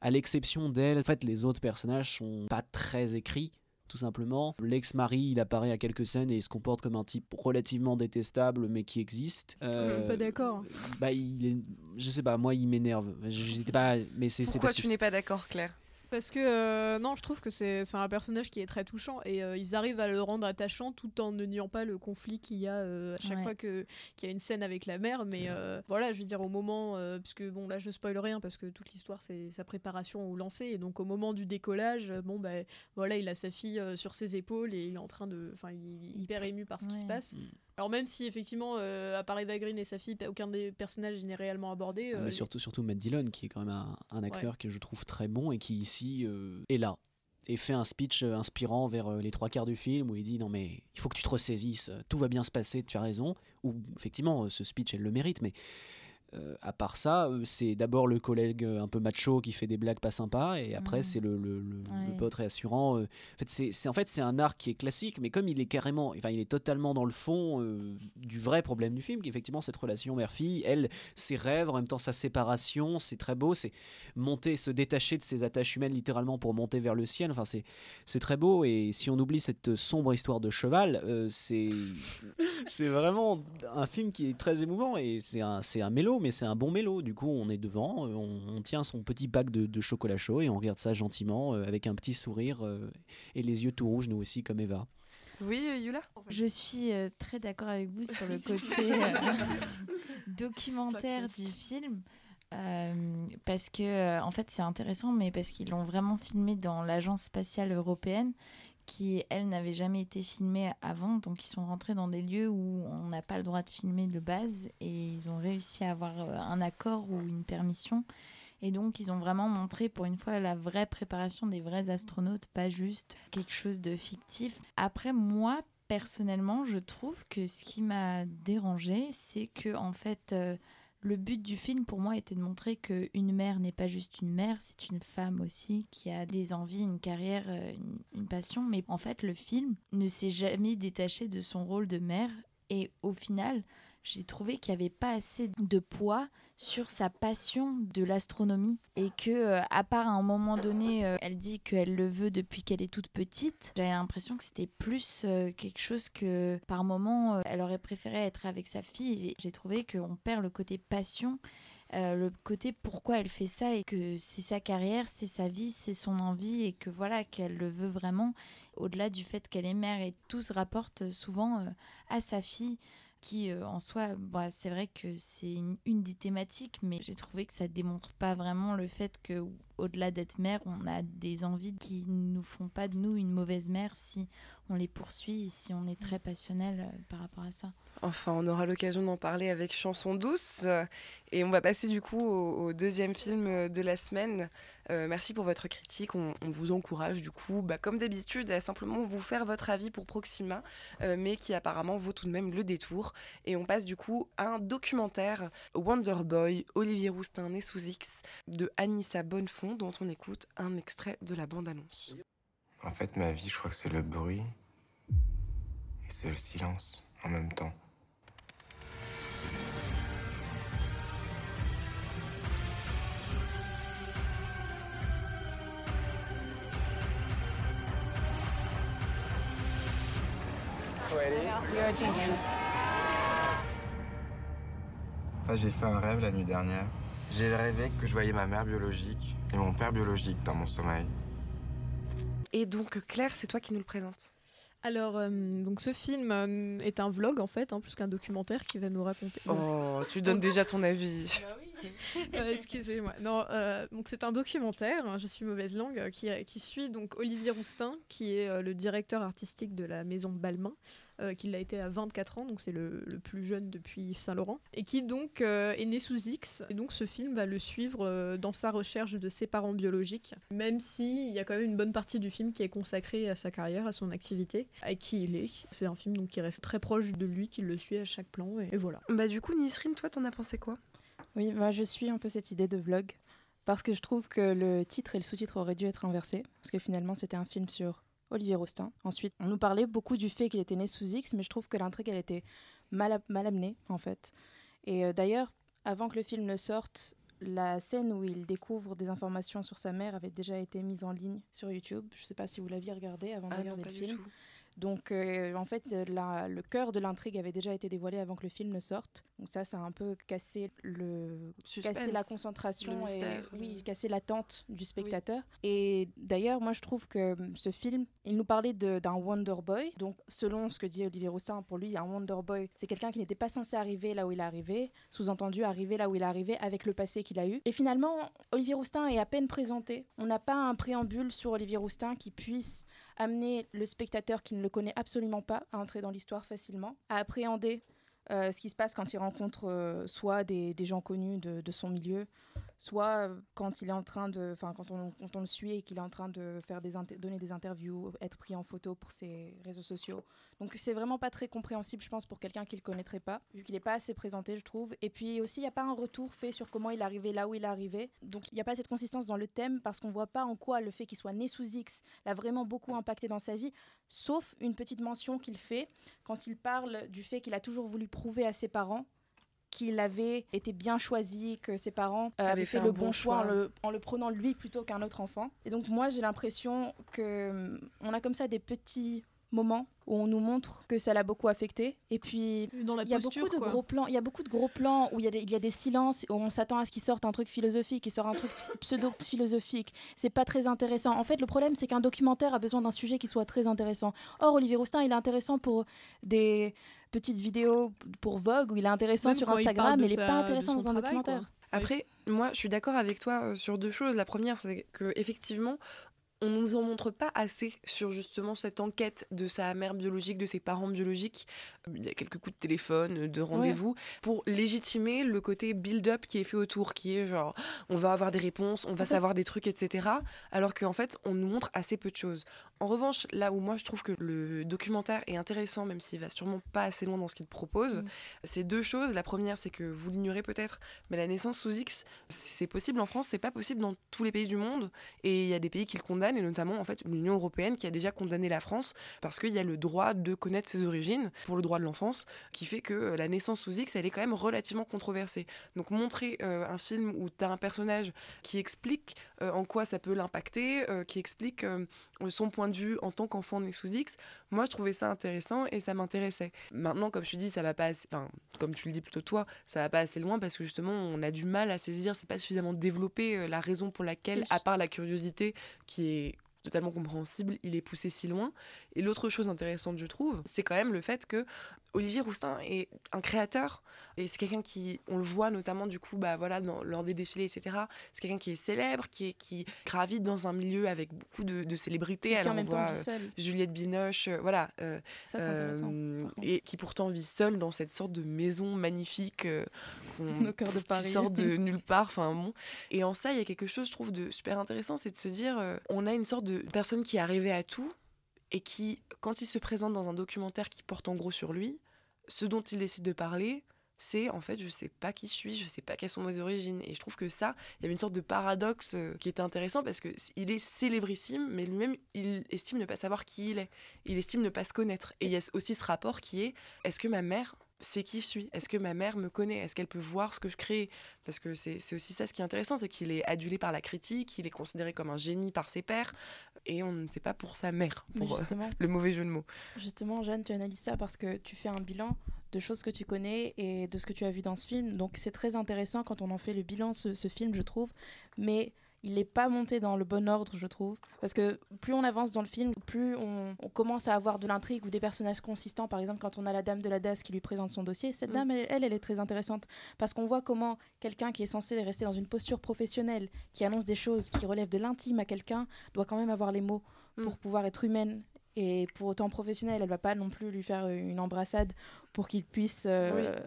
à l'exception d'elle, en fait, les autres personnages sont pas très écrits tout simplement. L'ex-mari, il apparaît à quelques scènes et il se comporte comme un type relativement détestable, mais qui existe. je suis Euh, pas d'accord Bah, il est, je sais pas, moi, il m'énerve. J'étais pas, mais c'est Pourquoi parce que tu n'es pas d'accord, Claire? Parce que euh, non, je trouve que c'est un personnage qui est très touchant et euh, ils arrivent à le rendre attachant tout en ne niant pas le conflit qu'il y a euh, à chaque Ouais. fois qu'il y a une scène avec la mère. Mais voilà, je veux dire au moment, puisque bon là je spoil rien parce que toute l'histoire c'est sa préparation au lancer et donc au moment du décollage, bon ben voilà, il a sa fille sur ses épaules et il est en train de, enfin il est hyper ému par ce qui se passe. Alors même si effectivement euh, à part Eva Green et sa fille, aucun des personnages n'est réellement abordé. Ah, euh, mais surtout, surtout Matt Dillon, qui est quand même un, un acteur Ouais. que je trouve très bon et qui ici euh, est là et fait un speech euh, inspirant vers les trois quarts du film où il dit non mais il faut que tu te ressaisisses, tout va bien se passer, tu as raison. Ou effectivement ce speech elle le mérite, mais euh, à part ça, euh, c'est d'abord le collègue euh, un peu macho qui fait des blagues pas sympas, et après Mhm. c'est le, le, le- Ouais. le pote réassurant. euh. En fait, c'est c'est- en fait c'est un arc qui est classique, mais comme il est carrément, enfin il est totalement dans le fond euh, du vrai problème du film, qui est effectivement cette relation mère-fille, elle, ses rêves, en même temps sa séparation, c'est très beau, c'est monter, se détacher de ses attaches humaines littéralement pour monter vers le ciel. Enfin c'est c'est très beau, et si on oublie cette sombre histoire de cheval, euh, c'est c'est vraiment un film qui est très émouvant et c'est un, c'est un mélo, mais c'est un bon mélo. Du coup, on est devant, euh, on, on tient son petit bac de, de chocolat chaud et on regarde ça gentiment euh, avec un petit sourire euh, et les yeux tout rouges, nous aussi, comme Eva. Oui, Yula? Je suis euh, très d'accord avec vous sur le côté euh, documentaire du film. euh, parce que euh, en fait c'est intéressant mais parce qu'ils l'ont vraiment filmé dans l'agence spatiale européenne qui elle n'avait jamais été filmée avant. Donc ils sont rentrés dans des lieux où on n'a pas le droit de filmer de base. Et ils ont réussi à avoir euh, un accord ou une permission. Et donc, ils ont vraiment montré pour une fois la vraie préparation des vrais astronautes, pas juste quelque chose de fictif. Après, moi, personnellement, je trouve que ce qui m'a dérangé, c'est que, en fait, euh, le but du film pour moi était de montrer qu'une mère n'est pas juste une mère, c'est une femme aussi qui a des envies, une carrière, euh, une, une passion. Mais en fait, le film ne s'est jamais détaché de son rôle de mère. Et au final, j'ai trouvé qu'il n'y avait pas assez de poids sur sa passion de l'astronomie. Et que euh, à part à un moment donné euh, elle dit qu'elle le veut depuis qu'elle est toute petite j'avais l'impression que c'était plus euh, quelque chose que par moment elle aurait préféré être avec sa fille. J'ai trouvé qu'on perd le côté passion le côté pourquoi elle fait ça et que c'est sa carrière, c'est sa vie, c'est son envie et que voilà qu'elle le veut vraiment au-delà du fait qu'elle est mère. Et tout se rapporte souvent à sa fille qui euh, en soi, bah, c'est vrai que c'est une, une des thématiques, mais j'ai trouvé que ça démontre pas vraiment le fait que au-delà d'être mère, on a des envies qui nous font pas de nous une mauvaise mère si on les poursuit et si on est très passionnel euh, par rapport à ça. Enfin, on aura l'occasion d'en parler avec Chanson douce. Et on va passer du coup au, deuxième film euh, de la semaine. Euh, merci pour votre critique. On, vous encourage du coup, bah, comme d'habitude, à simplement vous faire votre avis pour Proxima, euh, mais qui apparemment vaut tout de même le détour. Et on passe du coup à un documentaire Wonder Boy, Olivier Roustin né sous X, de Anissa Bonnefond, dont on écoute un extrait de la bande-annonce. En fait, ma vie, je crois que c'est le bruit et c'est le silence en même temps. Enfin, j'ai fait un rêve la nuit dernière. J'ai rêvé que je voyais ma mère biologique et mon père biologique dans mon sommeil. Et donc, Claire, c'est toi qui nous le présentes. Alors, euh, donc ce film euh, est un vlog en fait, hein, plus qu'un documentaire qui va nous raconter. Oh, tu donnes déjà ton avis. Euh, Excusez-moi. Non, euh, donc c'est un documentaire. hein, je suis mauvaise langue euh, qui, qui suit donc Olivier Roustin, qui est euh, le directeur artistique de la maison Balmain, euh, qui l'a été à 24 ans, donc c'est le, le plus jeune depuis Yves Saint Laurent, et qui donc euh, est né sous X. Et donc ce film va le suivre euh, dans sa recherche de ses parents biologiques, même si il y a quand même une bonne partie du film qui est consacrée à sa carrière, à son activité, à qui il est. C'est un film donc qui reste très proche de lui, qui le suit à chaque plan, et, et voilà. Bah du coup, Nisrine, toi, t'en as pensé quoi? Oui, moi je suis un peu cette idée de vlog parce que je trouve que le titre et le sous-titre auraient dû être inversés parce que finalement c'était un film sur Olivier Roustin. Ensuite, on nous parlait beaucoup du fait qu'il était né sous X, mais je trouve que l'intrigue elle était mal, amenée en fait. Et euh, d'ailleurs, avant que le film ne sorte, la scène où il découvre des informations sur sa mère avait déjà été mise en ligne sur YouTube. Je ne sais pas si vous l'aviez regardé avant de Ah regarder le du film. tout. Donc euh, en fait, la- le cœur de l'intrigue avait déjà été dévoilé avant que le film ne sorte. Donc ça, ça a un peu cassé le Suspense, cassé la concentration le et oui, cassé l'attente du spectateur. Et d'ailleurs, moi je trouve que hum, ce film, il nous parlait d'un Wonder Boy. Donc selon ce que dit Olivier Roussin, pour lui, un Wonder Boy, c'est quelqu'un qui n'était pas censé arriver là où il est arrivé, sous-entendu arriver là où il est arrivé avec le passé qu'il a eu. Et finalement, Olivier Roustin est à peine présenté. On n'a pas un préambule sur Olivier Roustin qui puisse amener le spectateur qui ne le connaît absolument pas à entrer dans l'histoire facilement, à appréhender euh, ce qui se passe quand il rencontre euh, soit des, gens connus de, son milieu, soit euh, quand il est en train de, enfin quand on, le suit et qu'il est en train de faire des donner des interviews, être pris en photo pour ses réseaux sociaux. Donc c'est vraiment pas très compréhensible, je pense, pour quelqu'un qui le connaîtrait pas, vu qu'il n'est pas assez présenté, je trouve. Et puis aussi, il n'y a pas un retour fait sur comment il est arrivé là où il est arrivé. Donc il n'y a pas cette consistance dans le thème parce qu'on voit pas en quoi le fait qu'il soit né sous X l'a vraiment beaucoup impacté dans sa vie, sauf une petite mention qu'il fait quand il parle du fait qu'il a toujours voulu prouver à ses parents qu'il avait été bien choisi, que ses parents euh, avaient fait, fait le bon choix, en le, en le prenant lui plutôt qu'un autre enfant. Et donc moi j'ai l'impression que hum, on a comme ça des petits moments où on nous montre que ça l'a beaucoup affecté et puis il y a beaucoup de quoi. gros plans il y a beaucoup de gros plans où il y a des, il y a des silences où on s'attend à ce qu'il sorte un truc philosophique il sort un truc pseudo philosophique c'est pas très intéressant en fait le problème c'est qu'un documentaire a besoin d'un sujet qui soit très intéressant or Olivier Roustin il est intéressant pour des petites vidéos pour Vogue où il est intéressant Même sur Instagram mais il est sa- pas intéressant dans un travail, quoi. documentaire Après, moi, je suis d'accord avec toi euh, sur deux choses. La première, c'est que effectivement, on nous en montre pas assez sur justement cette enquête de sa mère biologique, de ses parents biologiques. Euh, Il y a quelques coups de téléphone, de rendez-vous, pour légitimer le côté build-up qui est fait autour, qui est genre, on va avoir des réponses, on va savoir des trucs, etc. Alors qu'en fait, on nous montre assez peu de choses. En revanche, là où moi je trouve que le documentaire est intéressant, même s'il va sûrement pas assez loin dans ce qu'il propose, Mm. c'est deux choses. La première, c'est que vous l'ignorez peut-être, mais la naissance sous X, c'est possible en France, c'est pas possible dans tous les pays du monde. Et il y a des pays qui le condamnent, et notamment en fait l'Union européenne qui a déjà condamné la France parce qu'il y a le droit de connaître ses origines pour le droit de l'enfance, qui fait que euh, la naissance sous X, elle est quand même relativement controversée. Donc montrer euh, un film où tu as un personnage qui explique en quoi ça peut l'impacter, euh, qui explique euh, son point de vue en tant qu'enfant né sous X, moi je trouvais ça intéressant et ça m'intéressait. Maintenant, comme je te dis, ça va pas assez, enfin, comme tu le dis plutôt toi, ça va pas assez loin parce que justement on a du mal à saisir, c'est pas suffisamment développé euh, la raison pour laquelle, à part la curiosité qui est totalement compréhensible, il est poussé si loin. Et l'autre chose intéressante, je trouve, c'est quand même le fait que Olivier Roustin est un créateur et c'est quelqu'un qui, on le voit notamment du coup, bah voilà, dans, lors des défilés, etc. C'est quelqu'un qui est célèbre, qui, est, qui gravite dans un milieu avec beaucoup de, de célébrités. Et qui Alors, en même temps vit euh, seul. Juliette Binoche, euh, voilà. euh, Ça, c'est intéressant, euh, et qui pourtant vit seule dans cette sorte de maison magnifique euh, qu'on- de qui Paris. sort de nulle part. Enfin bon. Et en ça, il y a quelque chose, je trouve, de super intéressant, c'est de se dire, euh, on a une sorte de personne qui est arrivée à tout et qui, quand il se présente dans un documentaire qui porte en gros sur lui, ce dont il décide de parler, c'est en fait je sais pas qui je suis, je sais pas quelles sont mes origines. Et je trouve que ça il y avait une sorte de paradoxe euh, qui était intéressant parce que il est célébrissime mais lui-même il estime ne pas savoir qui il est, il estime ne pas se connaître. Et il y a aussi ce rapport qui est est-ce que ma mère sait qui je suis? Est-ce que ma mère me connaît? Est-ce qu'elle peut voir ce que je crée? Parce que c'est c'est aussi ça ce qui est intéressant, c'est qu'il est adulé par la critique, il est considéré comme un génie par ses pairs, et on ne sait pas pour sa mère, pour euh, le mauvais jeu de mots. Justement, Jeanne, tu analyses ça parce que tu fais un bilan de choses que tu connais et de ce que tu as vu dans ce film. Donc c'est très intéressant quand on en fait le bilan, ce, ce film, je trouve. Mais il n'est pas monté dans le bon ordre, je trouve. Parce que plus on avance dans le film, plus on, on commence à avoir de l'intrigue ou des personnages consistants. Par exemple, quand on a la dame de la DAS qui lui présente son dossier, cette Mm. dame, elle, elle, elle est très intéressante. Parce qu'on voit comment quelqu'un qui est censé rester dans une posture professionnelle, qui annonce des choses qui relèvent de l'intime à quelqu'un, doit quand même avoir les mots pour Mm. pouvoir être humaine et pour autant professionnelle. Elle va pas non plus lui faire une embrassade pour qu'il puisse, euh,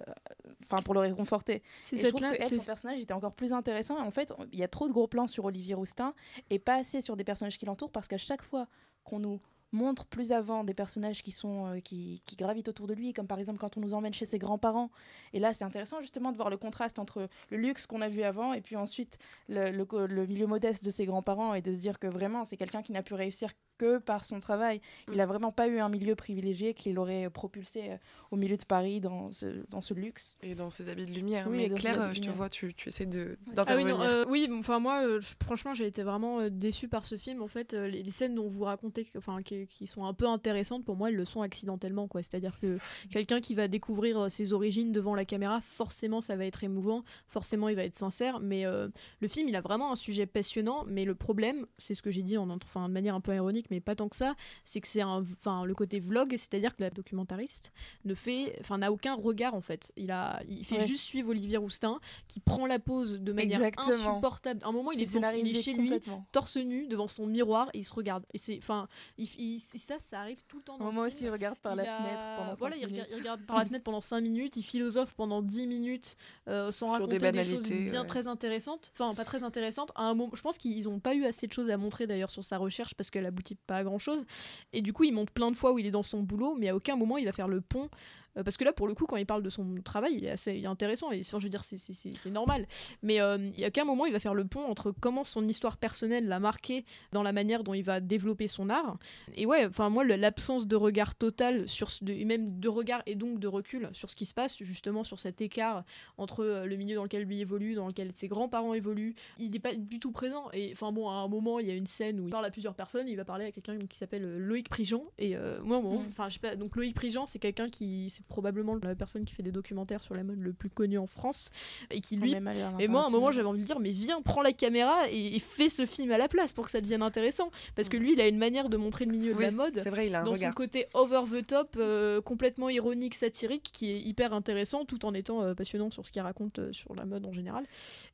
enfin pour le réconforter. C'est Et je cette trouve là- que elle, son personnage était encore plus intéressant. Et en fait, il y a trop de gros plans sur Olivier Roustin et pas assez sur des personnages qui l'entourent parce qu'à chaque fois qu'on nous montre plus avant des personnages qui sont euh, qui, qui gravitent autour de lui comme par exemple quand on nous emmène chez ses grands-parents et là c'est intéressant justement de voir le contraste entre le luxe qu'on a vu avant et puis ensuite le, le milieu modeste de ses grands-parents et de se dire que vraiment c'est quelqu'un qui n'a pu réussir que par son travail. Il n'a vraiment pas eu un milieu privilégié qui l'aurait propulsé au milieu de Paris dans ce, dans ce luxe. Et dans ses habits de lumière. Oui, Mais Claire, je te vois, tu, tu essaies de- Ah oui, d'intervenir. euh, oui, enfin moi, euh, franchement, j'ai été vraiment euh, déçue par ce film. En fait, euh, les, les scènes dont vous racontez, enfin, qui, qui sont un peu intéressantes, pour moi, elles le sont accidentellement, quoi. C'est-à-dire que quelqu'un qui va découvrir euh, ses origines devant la caméra, forcément, ça va être émouvant, forcément, il va être sincère. Mais euh, le film, il a vraiment un sujet passionnant. Mais le problème, c'est ce que j'ai dit en, enfin, de manière un peu ironique, mais pas tant que ça, c'est que c'est un, enfin, le côté vlog, c'est-à-dire que la documentariste ne fait, enfin, n'a aucun regard en fait. Il a, il fait Ouais. juste suivre Olivier Roustin, qui prend la pose de manière Exactement. insupportable. À un moment, il est, devant- il est chez lui, torse nu, devant son miroir, et il se regarde. Et c'est, enfin, ça, ça arrive tout le temps. Dans le Moi film. aussi, il regarde par la Il a- fenêtre pendant Voilà, cinq il, rega- minutes. il regarde par la fenêtre pendant 5 minutes, il philosophe pendant 10 minutes euh, sans Sur des raconter des, choses banalités, bien ouais. très intéressantes. Enfin, pas très intéressantes. À un moment, je pense qu'ils n'ont pas eu assez de choses à montrer d'ailleurs sur sa recherche parce qu'elle aboutit pas à grand chose. Et du coup, il montre plein de fois où il est dans son boulot, mais à aucun moment il va faire le pont. Euh, parce que là, pour le coup, quand il parle de son travail, il est assez il est intéressant. Et enfin, je veux dire, c'est- normal. Mais euh, il y a qu'un moment, il va faire le pont entre comment son histoire personnelle l'a marqué dans la manière dont il va développer son art. Et ouais, enfin moi, l'absence de regard total sur ce- de, et même de regard et donc de recul sur ce qui se passe, justement sur cet écart entre euh, le milieu dans lequel lui évolue, dans lequel ses grands-parents évoluent, il n'est pas du tout présent. Et enfin bon, à un moment, il y a une scène où il parle à plusieurs personnes, il va parler à quelqu'un qui s'appelle Loïc Prigent. Et euh, moi, bon, Mm. enfin je sais pas, donc Loïc Prigent, c'est quelqu'un qui, c'est probablement la personne qui fait des documentaires sur la mode le plus connu en France et qui lui et moi, à un moment, j'avais envie de dire, mais viens, prends la caméra et, et fais ce film à la place pour que ça devienne intéressant. Parce que lui, il a une manière de montrer le milieu de la mode. c'est vrai, il a un dans regard. son côté over the top, euh, complètement ironique, satirique, qui est hyper intéressant, tout en étant euh, passionnant sur ce qu'il raconte euh, sur la mode en général.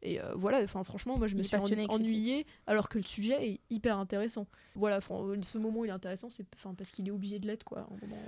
Et euh, voilà, enfin, franchement, moi, je me suis en- ennuyée, alors que le sujet est hyper intéressant. Voilà, ce moment, il est intéressant, c'est enfin, parce qu'il est obligé de l'être, quoi. à un moment.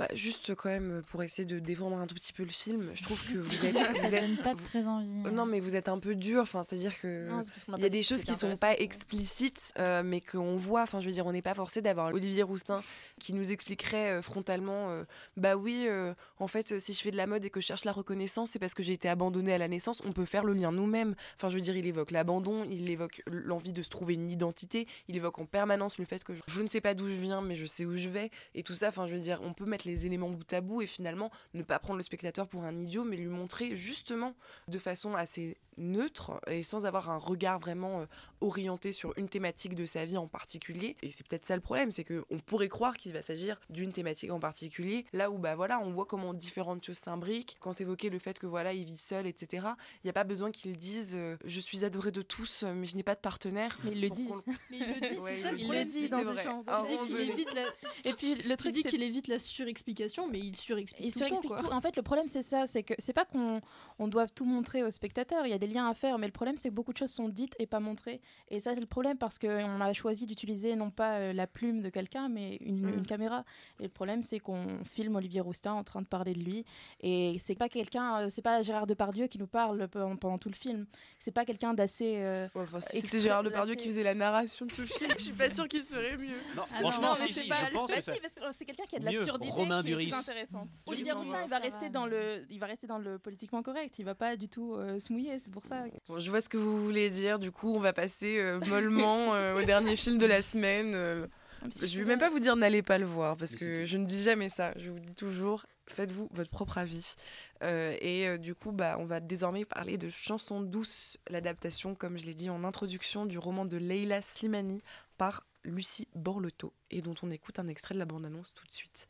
Bah, juste quand même pour essayer de défendre un tout petit peu le film, je trouve que vous êtes, Ça vous donne êtes pas très envie. hein. non mais vous êtes un peu dur, enfin c'est à dire que il y a des choses qui sont pas explicites, euh, mais qu'on voit. Enfin je veux dire, on n'est pas forcé d'avoir Olivier Roustin qui nous expliquerait euh, frontalement, euh, bah oui, euh, en fait si je fais de la mode et que je cherche la reconnaissance, c'est parce que j'ai été abandonné à la naissance. On peut faire le lien nous-mêmes. Enfin je veux dire, il évoque l'abandon, il évoque l'envie de se trouver une identité, il évoque en permanence le fait que je, je ne sais pas d'où je viens, mais je sais où je vais et tout ça. Enfin je veux dire, on peut mettre les éléments bout à bout et finalement ne pas prendre le spectateur pour un idiot, mais lui montrer justement de façon assez neutre et sans avoir un regard vraiment euh, orienté sur une thématique de sa vie en particulier. Et c'est peut-être ça le problème, c'est qu'on pourrait croire qu'il va s'agir d'une thématique en particulier, là où bah voilà, on voit comment différentes choses s'imbriquent. Quand évoquait le fait que voilà, il vit seul, etc. Il n'y a pas besoin qu'il dise euh, je suis adoré de tous, mais je n'ai pas de partenaire. Mais il le dit. Mais il le dit, Ouais, c'est ça le il problème. le dit, c'est vrai. qu'il évite la... Et puis le truc, c'est qu'il évite la surexplication, mais il surexplique Il tout. En fait, le problème, c'est ça. C'est que c'est pas qu'on on doit tout montrer au spectateur. Il y a des liens à faire. Mais le problème, c'est que beaucoup de choses sont dites et pas montrées. Et ça, c'est le problème parce qu'on a choisi d'utiliser non pas euh, la plume de quelqu'un, mais une, Mm. une caméra. Et le problème, c'est qu'on filme Olivier Roustin en train de parler de lui. Et c'est pas quelqu'un, euh, c'est pas Gérard Depardieu qui nous parle pendant, pendant tout le film. C'est pas quelqu'un d'assez. euh, Ouais, enfin, si extra- c'était Gérard Depardieu qui faisait la narration de ce film, je suis pas sûre qu'il serait mieux. Non, Ah franchement, non, si, si, je pas- pense bah que si, c'est quelqu'un qui a de la surdité Romain qui est intéressante. Olivier. Roustin, il va rester dans le, il va rester dans le politiquement correct. Il va pas du tout euh, se mouiller. C'est pour ça. Bon, je vois ce que vous voulez dire. Du coup, on va passer euh, mollement euh, au dernier film de la semaine. euh. Si je je vais même pas- vous dire n'allez pas le voir parce Mais que je ne dis jamais ça. Je vous dis toujours faites-vous votre propre avis. Euh, et euh, du coup, bah, on va désormais parler de Chanson douce, l'adaptation, comme je l'ai dit en introduction, du roman de Leila Slimani par Lucie Borleto et dont on écoute un extrait de la bande-annonce tout de suite.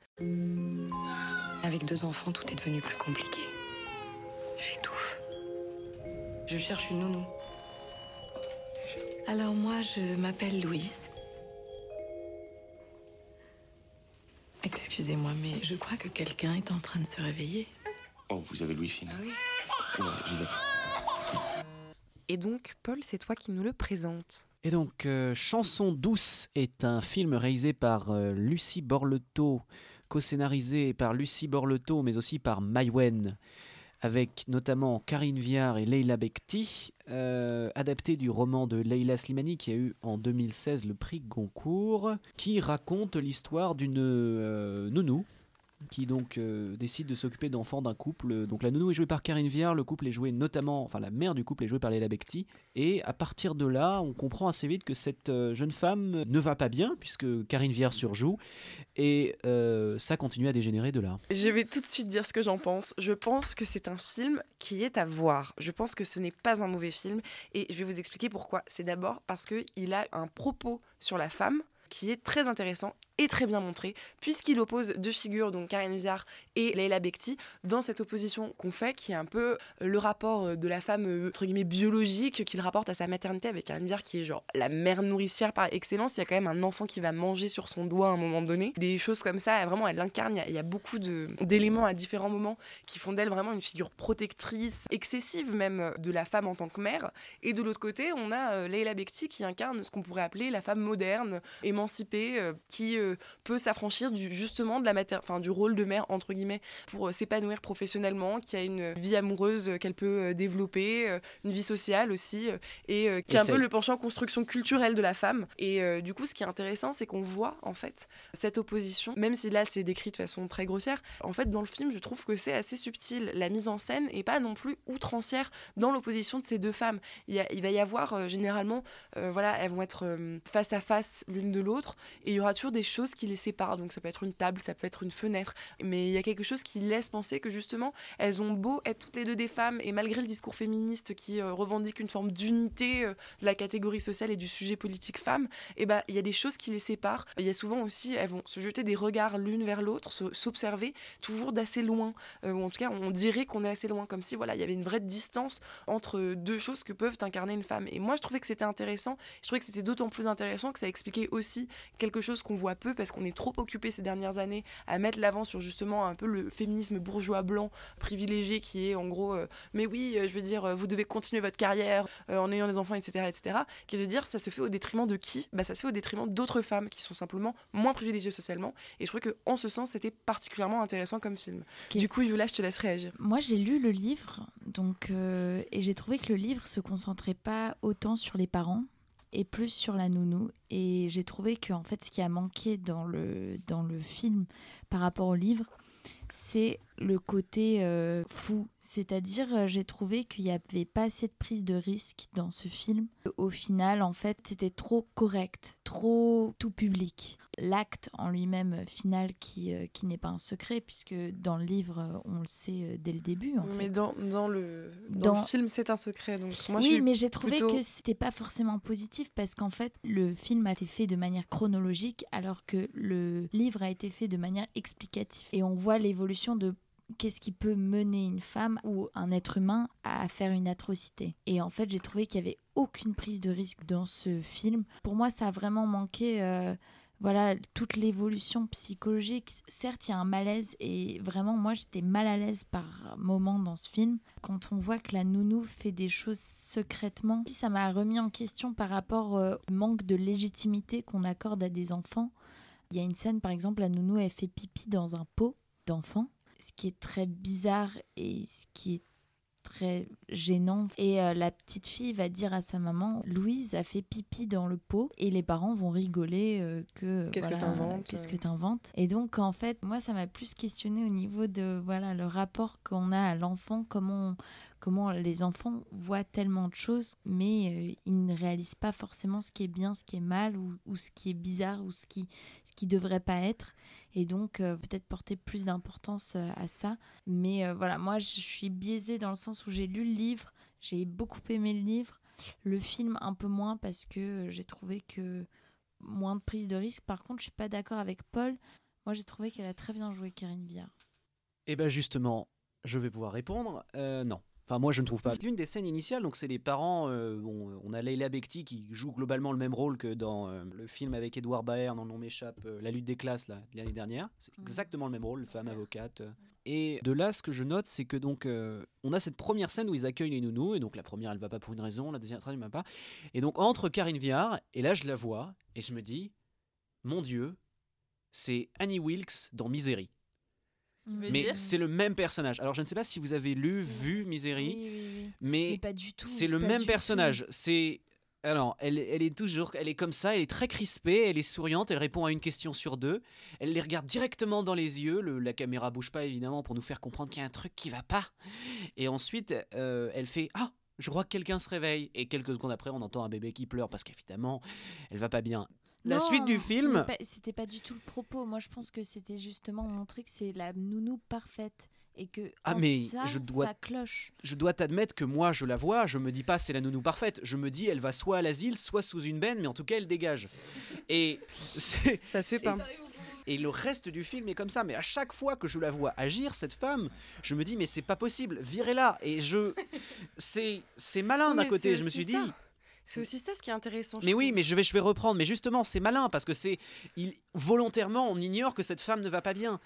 Avec deux enfants, tout est devenu plus compliqué. J'étouffe. Je cherche une nounou. Alors moi, je m'appelle Louise. Excusez-moi, mais je crois que quelqu'un est en train de se réveiller. Oh, vous avez Louis-Philippe. oui Ouais, j'y vais. Et donc, Paul, c'est toi qui nous le présente. Et donc, euh, Chanson douce est un film réalisé par euh, Lucie Borleto, co-scénarisé par Lucie Borleto, mais aussi par Maïwen, avec notamment Karine Viard et Leila Bekti, euh, adapté du roman de Leila Slimani qui a eu en 2016 le prix Goncourt, qui raconte l'histoire d'une euh, nounou qui donc euh, décide de s'occuper d'enfants d'un couple. Donc la nounou est jouée par Karine Viard, le couple est joué notamment, enfin la mère du couple est jouée par Léla Becti. Et à partir de là, on comprend assez vite que cette euh, jeune femme ne va pas bien, puisque Karine Viard surjoue, et euh, ça continue à dégénérer de là. Je vais tout de suite dire ce que j'en pense. Je pense que c'est un film qui est à voir. Je pense que ce n'est pas un mauvais film, et je vais vous expliquer pourquoi. C'est d'abord parce qu'il a un propos sur la femme qui est très intéressant très bien montré, puisqu'il oppose deux figures, donc Karine Viard et Leila Bekti, dans cette opposition qu'on fait, qui est un peu le rapport euh, de la femme, euh, entre guillemets, biologique, qu'il rapporte à sa maternité avec Karine Viard, qui est genre la mère nourricière par excellence. Il y a quand même un enfant qui va manger sur son doigt à un moment donné. Des choses comme ça, vraiment, elle l'incarne. Il y a- il y, beaucoup d'éléments à différents moments qui font d'elle vraiment une figure protectrice, excessive même, euh, de la femme en tant que mère. Et de l'autre côté, on a euh, Leila Bekti qui incarne ce qu'on pourrait appeler la femme moderne, émancipée, euh, qui euh, peut s'affranchir du, justement de la mater- enfin, du rôle de mère, entre guillemets, pour euh, s'épanouir professionnellement, qui a une vie amoureuse euh, qu'elle peut euh, développer, une vie sociale aussi, et qui est un peu le penchant construction culturelle de la femme. Et du coup, ce qui est intéressant, c'est qu'on voit en fait cette opposition, même si là c'est décrit de façon très grossière, en fait dans le film, je trouve que c'est assez subtil. La mise en scène est pas non plus outrancière dans l'opposition de ces deux femmes. Il, y a- il va y avoir généralement, voilà, elles vont être face à face l'une de l'autre, et il y aura toujours des choses qui les séparent. Donc ça peut être une table, ça peut être une fenêtre, mais il y a quelque chose qui laisse penser que justement, elles ont beau être toutes les deux des femmes, et malgré le discours féministe qui euh, revendique une forme d'unité euh, de la catégorie sociale et du sujet politique femme, et ben il y a des choses qui les séparent. Il y a souvent aussi, elles vont se jeter des regards l'une vers l'autre, se- s'observer toujours d'assez loin, euh, ou en tout cas on dirait qu'on est assez loin, comme si voilà il y avait une vraie distance entre deux choses que peuvent incarner une femme. Et moi je trouvais que c'était intéressant. Je trouvais que c'était d'autant plus intéressant que ça expliquait aussi quelque chose qu'on voit peu parce qu'on est trop occupé ces dernières années à mettre l'avant sur justement un peu le féminisme bourgeois blanc privilégié qui est en gros euh, mais oui euh, je veux dire euh, vous devez continuer votre carrière en ayant des enfants etc etc qui de dire ça se fait au détriment de qui? Bah ça se fait au détriment d'autres femmes qui sont simplement moins privilégiées socialement et je trouvais que en ce sens c'était particulièrement intéressant comme film. Du coup Yula je te laisse réagir. Moi, j'ai lu le livre, donc, et j'ai trouvé que le livre se concentrait pas autant sur les parents et plus sur la nounou. Et j'ai trouvé que en fait, ce qui a manqué dans le, dans le film par rapport au livre, c'est le côté euh, fou. C'est-à-dire, euh, j'ai trouvé qu'il n'y avait pas assez de prise de risque dans ce film. Au final, en fait, c'était trop correct, trop tout public. L'acte en lui-même euh, final qui, euh, qui n'est pas un secret, puisque dans le livre, on le sait dès le début. En mais fait. dans, dans le dans, Dans- le film c'est un secret donc moi oui, mais j'ai trouvé plutôt- que c'était pas forcément positif parce qu'en fait, le film a été fait de manière chronologique alors que le livre a été fait de manière explicative. Et on voit l'évolution de qu'est-ce qui peut mener une femme ou un être humain à faire une atrocité. Et en fait, j'ai trouvé qu'il y avait aucune prise de risque dans ce film. Pour moi, ça a vraiment manqué. euh, voilà, toute l'évolution psychologique. Certes, il y a un malaise et vraiment, moi, j'étais mal à l'aise par moments dans ce film. Quand on voit que la nounou fait des choses secrètement, ça m'a remis en question par rapport euh, au manque de légitimité qu'on accorde à des enfants. Il y a une scène, par exemple, la nounou, elle fait pipi dans un pot ce qui est très bizarre et ce qui est très gênant. Et euh, la petite fille va dire à sa maman, Louise a fait pipi dans le pot, et les parents vont rigoler euh, que Qu'est-ce que voilà, t'inventes, Qu'est-ce euh. que t'inventes Et donc en fait, moi ça m'a plus questionné au niveau de voilà le rapport qu'on a à l'enfant, comment comment les enfants voient tellement de choses, mais euh, ils ne réalisent pas forcément ce qui est bien, ce qui est mal, ou, ou ce qui est bizarre, ou ce qui ce qui devrait pas être. Et donc, euh, peut-être porter plus d'importance euh, à ça. Mais euh, voilà, moi, je suis biaisée dans le sens où j'ai lu le livre, j'ai beaucoup aimé le livre, le film un peu moins parce que j'ai trouvé que moins de prise de risque. Par contre, je suis pas d'accord avec Paul. Moi, j'ai trouvé qu'elle a très bien joué Karine Viard. Et bien justement, je vais pouvoir répondre. Non. Enfin, moi, je ne trouve pas. L'une des scènes initiales, donc c'est les parents. euh, bon, on a Leila Bekti qui joue globalement le même rôle que dans euh, le film avec Edouard Baer, non, non m'échappe, euh, La lutte des classes là, de l'année dernière. C'est exactement le même rôle, femme avocate. Et de là, ce que je note, c'est que donc euh, on a cette première scène où ils accueillent les nounous, et donc la première, elle va pas pour une raison, la deuxième, elle ne va pas. Et donc entre Karine Viard, et là, je la vois, et je me dis, mon Dieu, c'est Annie Wilkes dans Misery. Mais dire. c'est le même personnage. Alors je ne sais pas si vous avez lu, vu Misery, mais, Mais pas du tout, c'est le même personnage. C'est Alors, elle, elle est toujours, elle est comme ça, elle est très crispée, elle est souriante, elle répond à une question sur deux, elle les regarde directement dans les yeux, le- la caméra bouge pas évidemment pour nous faire comprendre qu'il y a un truc qui va pas, et ensuite euh, elle fait ah je crois que quelqu'un se réveille, et quelques secondes après on entend un bébé qui pleure parce qu'évidemment elle va pas bien. La Non, suite du film, pas- C'était pas du tout le propos. Moi, je pense que c'était justement montrer que c'est la nounou parfaite et que Ah, en mais ça, je dois- ça cloche. je dois t'admettre que moi je la vois, je me dis pas c'est la nounou parfaite, je me dis elle va soit à l'asile, soit sous une benne, mais en tout cas elle dégage. Et c'est- Ça se fait pas. Et le reste du film est comme ça, mais à chaque fois que je la vois agir, cette femme, je me dis mais c'est pas possible, virez-la. Et je, c'est c'est malin d'un côté. Je me suis dit. C'est aussi ça ce qui est intéressant. Mais oui, mais je vais, je vais reprendre. Mais justement, c'est malin parce que c'est il, volontairement, on ignore que cette femme ne va pas bien.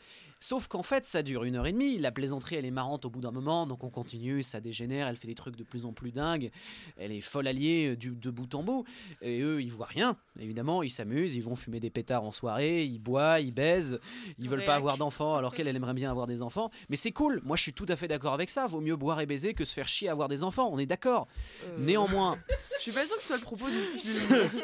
Sauf qu'en fait, ça dure une heure et demie. La plaisanterie, elle est marrante au bout d'un moment, donc on continue, ça dégénère. Elle fait des trucs de plus en plus dingues. Elle est folle alliée euh, du, de bout en bout. Et eux, ils voient rien. Évidemment, ils s'amusent, ils vont fumer des pétards en soirée, ils boivent, ils baisent. Ils veulent pas avoir d'enfants alors qu'elle, elle aimerait bien avoir des enfants. Mais c'est cool. Moi, je suis tout à fait d'accord avec ça. Vaut mieux boire et baiser que se faire chier à avoir des enfants. On est d'accord. Euh, Néanmoins. Je suis pas sûre que ce soit le propos du film.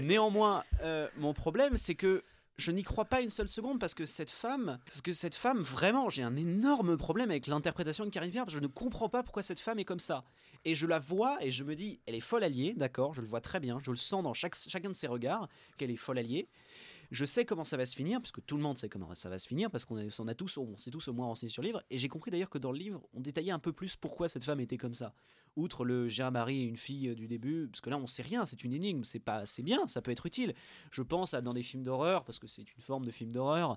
Néanmoins, euh, mon problème, c'est que je n'y crois pas une seule seconde parce que cette femme, parce que cette femme, vraiment, j'ai un énorme problème avec l'interprétation de Karine Viard. Je ne comprends pas pourquoi cette femme est comme ça. Et je la vois et je me dis, elle est folle alliée, d'accord, je le vois très bien, je le sens dans chacun de ses regards qu'elle est folle alliée. Je sais comment ça va se finir, parce que tout le monde sait comment ça va se finir, parce qu'on on a tous, on s'est tous au moins renseigné sur le livre. Et j'ai compris d'ailleurs que dans le livre, on détaillait un peu plus pourquoi cette femme était comme ça. Outre le j'ai un mari et une fille euh, du début, parce que là on sait rien, c'est une énigme, c'est pas, c'est bien, ça peut être utile. Je pense dans des films d'horreur, parce que c'est une forme de film d'horreur.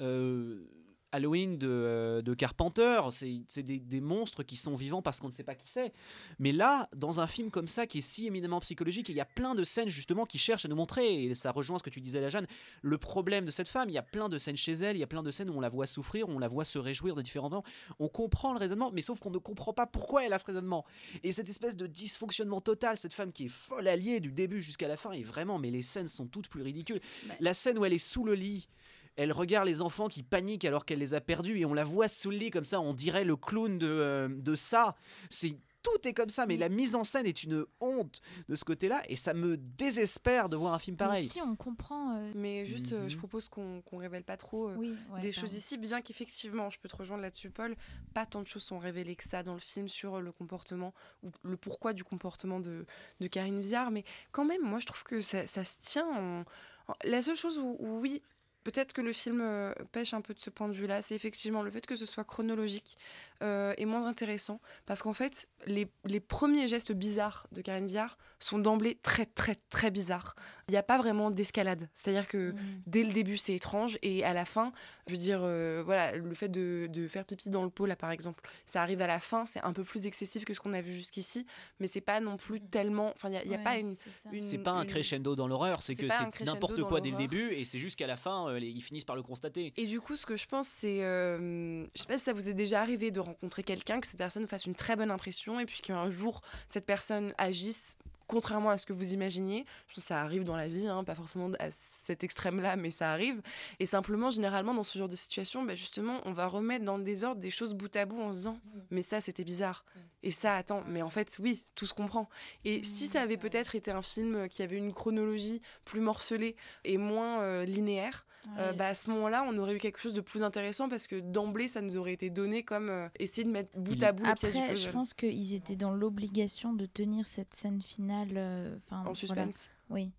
euh, Halloween de, euh, de Carpenter, c'est des, des monstres qui sont vivants parce qu'on ne sait pas qui c'est. Mais là, dans un film comme ça qui est si éminemment psychologique, il y a plein de scènes justement qui cherchent à nous montrer, et ça rejoint ce que tu disais la Jeanne, le problème de cette femme. Il y a plein de scènes chez elle, il y a plein de scènes où on la voit souffrir, où on la voit se réjouir de différents moments. On comprend le raisonnement, mais sauf qu'on ne comprend pas pourquoi elle a ce raisonnement. Et cette espèce de dysfonctionnement total, cette femme qui est folle alliée du début jusqu'à la fin, et vraiment, mais les scènes sont toutes plus ridicules. La scène où elle est sous le lit. Elle regarde les enfants qui paniquent alors qu'elle les a perdus et on la voit sous le lit comme ça, on dirait le clown de, euh, de ça. C'est tout est comme ça, mais la mise en scène est une honte de ce côté-là et ça me désespère de voir un film pareil. Mais si on comprend. euh, Mais juste, euh, je Mhm. propose qu'on qu'on révèle pas trop euh, Oui, ouais, des choses ici, bien qu'effectivement, je peux te rejoindre là-dessus, Paul, pas tant de choses sont révélées que ça dans le film sur le comportement ou le pourquoi du comportement de, de Karine Viard, mais quand même, moi, je trouve que ça, ça se tient. en- en- La seule chose où, où oui. Peut-être que le film euh, pêche un peu de ce point de vue-là, c'est effectivement le fait que ce soit chronologique euh, est moins intéressant. Parce qu'en fait, les, les premiers gestes bizarres de Karine Viard sont d'emblée très très très bizarres. Il n'y a pas vraiment d'escalade, c'est-à-dire que Mm. dès le début c'est étrange et à la fin, je veux dire, euh, voilà, le fait de, de faire pipi dans le pot là par exemple, ça arrive à la fin, c'est un peu plus excessif que ce qu'on a vu jusqu'ici, mais c'est pas non plus tellement, enfin il n'y a, y a Ouais, pas une, c'est pas un une- crescendo dans l'horreur, c'est que c'est n'importe quoi dès le début et c'est juste qu'à la fin, euh, ils finissent par le constater. Et du coup, ce que je pense, c'est. euh, je sais pas si ça vous est déjà arrivé de rencontrer quelqu'un, que cette personne vous fasse une très bonne impression, et puis qu'un jour, cette personne agisse contrairement à ce que vous imaginiez. Je pense que ça arrive dans la vie, hein, pas forcément à cet extrême-là, mais ça arrive. Et simplement, généralement, dans ce genre de situation, bah, justement, on va remettre dans le désordre des choses bout à bout en se disant Mais ça, c'était bizarre. Et ça, attends, mais en fait, oui, tout se comprend. Et si ça avait peut-être été un film qui avait une chronologie plus morcelée et moins euh, linéaire, euh, bah, à ce moment-là, on aurait eu quelque chose de plus intéressant parce que d'emblée, ça nous aurait été donné comme euh, essayer de mettre bout à bout les pièces du Après, je pense qu'ils étaient dans l'obligation de tenir cette scène finale. Euh, enfin, En voilà. suspense. Oui.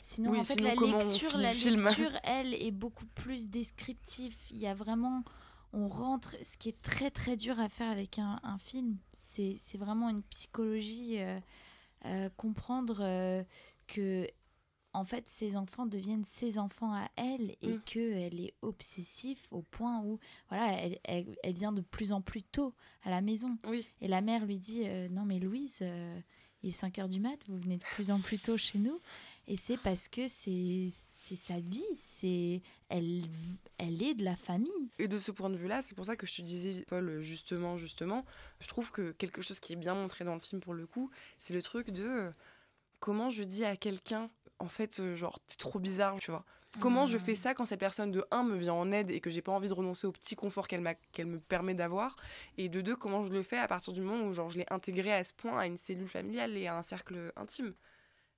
Sinon, Oui, en fait, sinon, la lecture, la lecture, elle, est beaucoup plus descriptive. Il y a vraiment, on rentre. Ce qui est très très dur à faire avec un, un film, c'est c'est vraiment une psychologie, euh, euh, comprendre euh, que en fait, ses enfants deviennent ses enfants à elle et Mm. qu'elle est obsessive au point où voilà, elle, elle- elle vient de plus en plus tôt à la maison. Oui. Et la mère lui dit euh, Non, mais Louise, il est 5 heures du mat, vous venez de plus en plus tôt chez nous. Et c'est parce que c'est sa vie, c'est elle, elle est de la famille. Et de ce point de vue-là, c'est pour ça que je te disais, Paul, justement, justement, je trouve que quelque chose qui est bien montré dans le film pour le coup, c'est le truc de euh, comment je dis à quelqu'un, en fait, euh, genre, t'es trop bizarre, tu vois. Comment je fais ça quand cette personne de 1 me vient en aide et que j'ai pas envie de renoncer au petit confort qu'elle me permet d'avoir et de 2 comment je le fais à partir du moment où genre je l'ai intégré à ce point à une cellule familiale et à un cercle intime?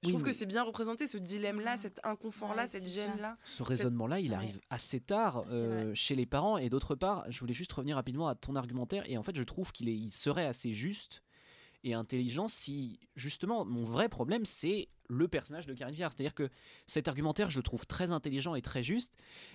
Je Oui, trouve que c'est bien représenté ce dilemme-là, cet inconfort-là, Ouais, cette gêne-là. Ce raisonnement-là, il Ouais. arrive assez tard C'est euh, chez les parents. Et d'autre part, je voulais juste revenir rapidement à ton argumentaire. Et en fait, je trouve qu'il est- il serait assez juste et intelligent si, justement, mon vrai problème, c'est le personnage de Karine Viard. C'est-à-dire que cet argumentaire, je le trouve très intelligent et très juste.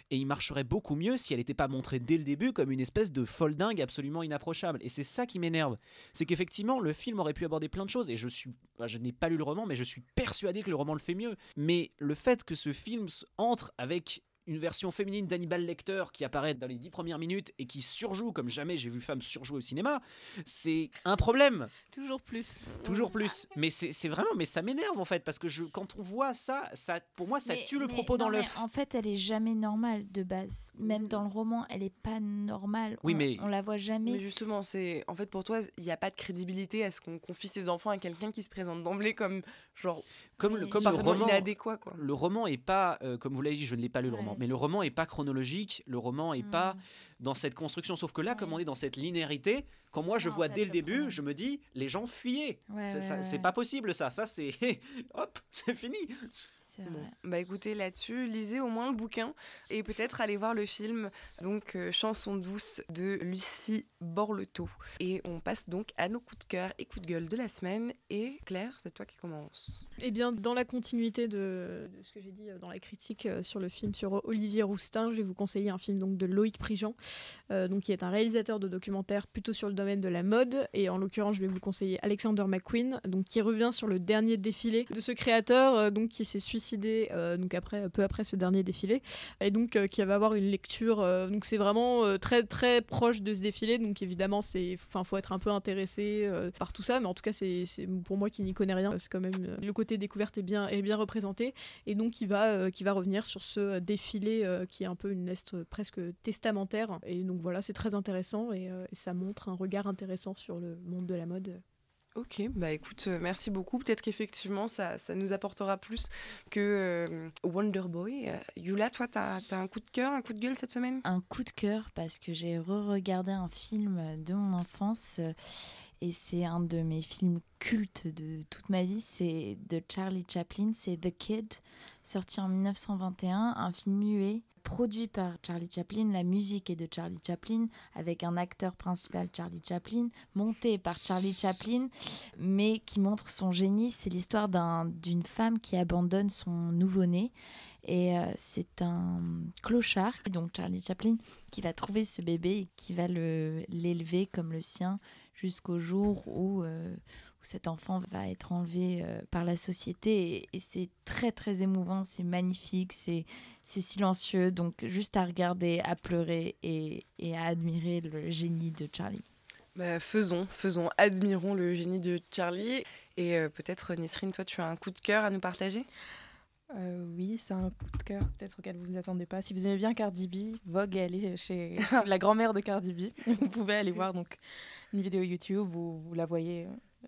Et il marcherait beaucoup mieux si elle n'était pas montrée dès le début comme une espèce de folle dingue absolument inapprochable. Et c'est ça qui m'énerve. C'est qu'effectivement, le film aurait pu aborder plein de choses. Et je suis, je n'ai pas lu le roman, mais je suis persuadé que le roman le fait mieux. Mais le fait que ce film entre avec une version féminine d'Hannibal Lecter qui apparaît dans les dix premières minutes et qui surjoue comme jamais j'ai vu femme surjouer au cinéma, c'est un problème. Toujours plus. Toujours plus. Mais c'est vraiment, mais ça m'énerve en fait parce que je, quand on voit ça, ça, pour moi, ça Mais- tue le mais propos non, dans l'œuf. En fait, elle est jamais normale de base. Même dans le roman, elle est pas normale. Oui, on, mais- on la voit jamais. Mais justement, c'est en fait pour toi, il n'y a pas de crédibilité à ce qu'on confie ses enfants à quelqu'un qui se présente d'emblée comme genre Comme le, comme le roman, inadéquat quoi. le roman est pas, euh, comme vous l'avez dit, je ne l'ai pas lu le Ouais, roman, mais le roman est pas chronologique, le roman est pas Hmm. dans cette construction. Sauf que là, comme on est dans cette linéarité, quand moi ça, je en vois fait, dès le le début, problème. je me dis, les gens fuyaient. Ouais, C'est ouais, ça- ouais, c'est ouais. pas possible ça. Ça c'est, hop, c'est fini. C'est Bon, vrai. bah écoutez là-dessus, lisez au moins le bouquin et peut-être allez voir le film donc euh, Chanson douce de Lucie Borleto. Et on passe donc à nos coups de cœur et coups de gueule de la semaine. Et Claire, c'est toi qui commence. Eh bien, dans la continuité de, de ce que j'ai dit euh, dans la critique euh, sur le film sur Olivier Roustin, je vais vous conseiller un film donc de Loïc Prigent, euh, donc qui est un réalisateur de documentaires plutôt sur le domaine de la mode. Et en l'occurrence, je vais vous conseiller Alexander McQueen, donc qui revient sur le dernier défilé de ce créateur, euh, donc qui s'est suicidé euh, donc après peu après ce dernier défilé, et donc euh, qui va avoir une lecture. euh, donc c'est vraiment très très proche de ce défilé. Donc évidemment, enfin, faut être un peu intéressé par tout ça, mais en tout cas, c'est, pour moi qui n'y connais rien, c'est quand même le côté découverte est bien est bien représenté, et donc il va qui va revenir sur ce défilé qui est un peu une lettre presque testamentaire. Et donc voilà, c'est très intéressant et ça montre un regard intéressant sur le monde de la mode. Ok, bah écoute, euh, merci beaucoup. Peut-être qu'effectivement, ça, ça nous apportera plus que euh, Wonder Boy. Euh, Yula, toi, t'as as un coup de cœur, un coup de gueule cette semaine? Un coup de cœur parce que j'ai re-regardé un film de mon enfance euh, et c'est un de mes films cultes de toute ma vie. C'est de Charlie Chaplin, c'est The Kid, sorti en 1921, un film muet produit par Charlie Chaplin, la musique est de Charlie Chaplin, avec un acteur principal Charlie Chaplin, monté par Charlie Chaplin, mais qui montre son génie. C'est l'histoire d'un- d'une femme qui abandonne son nouveau-né. Et euh, c'est un clochard, donc Charlie Chaplin, qui va trouver ce bébé et qui va le- l'élever comme le sien jusqu'au jour où, euh, cet enfant va être enlevé euh, par la société. Et, et c'est très très émouvant, c'est magnifique, c'est c'est silencieux, donc juste à regarder, à pleurer et, et à admirer le génie de Charlie. Bah, faisons, faisons, admirons le génie de Charlie. Et euh, peut-être, Nisrine, toi, tu as un coup de cœur à nous partager? Euh, oui, c'est un coup de cœur peut-être auquel vous ne vous attendez pas. Si vous aimez bien Cardi B, Vogue est allée chez la grand-mère de Cardi B. Vous pouvez aller voir donc une vidéo YouTube où vous la voyez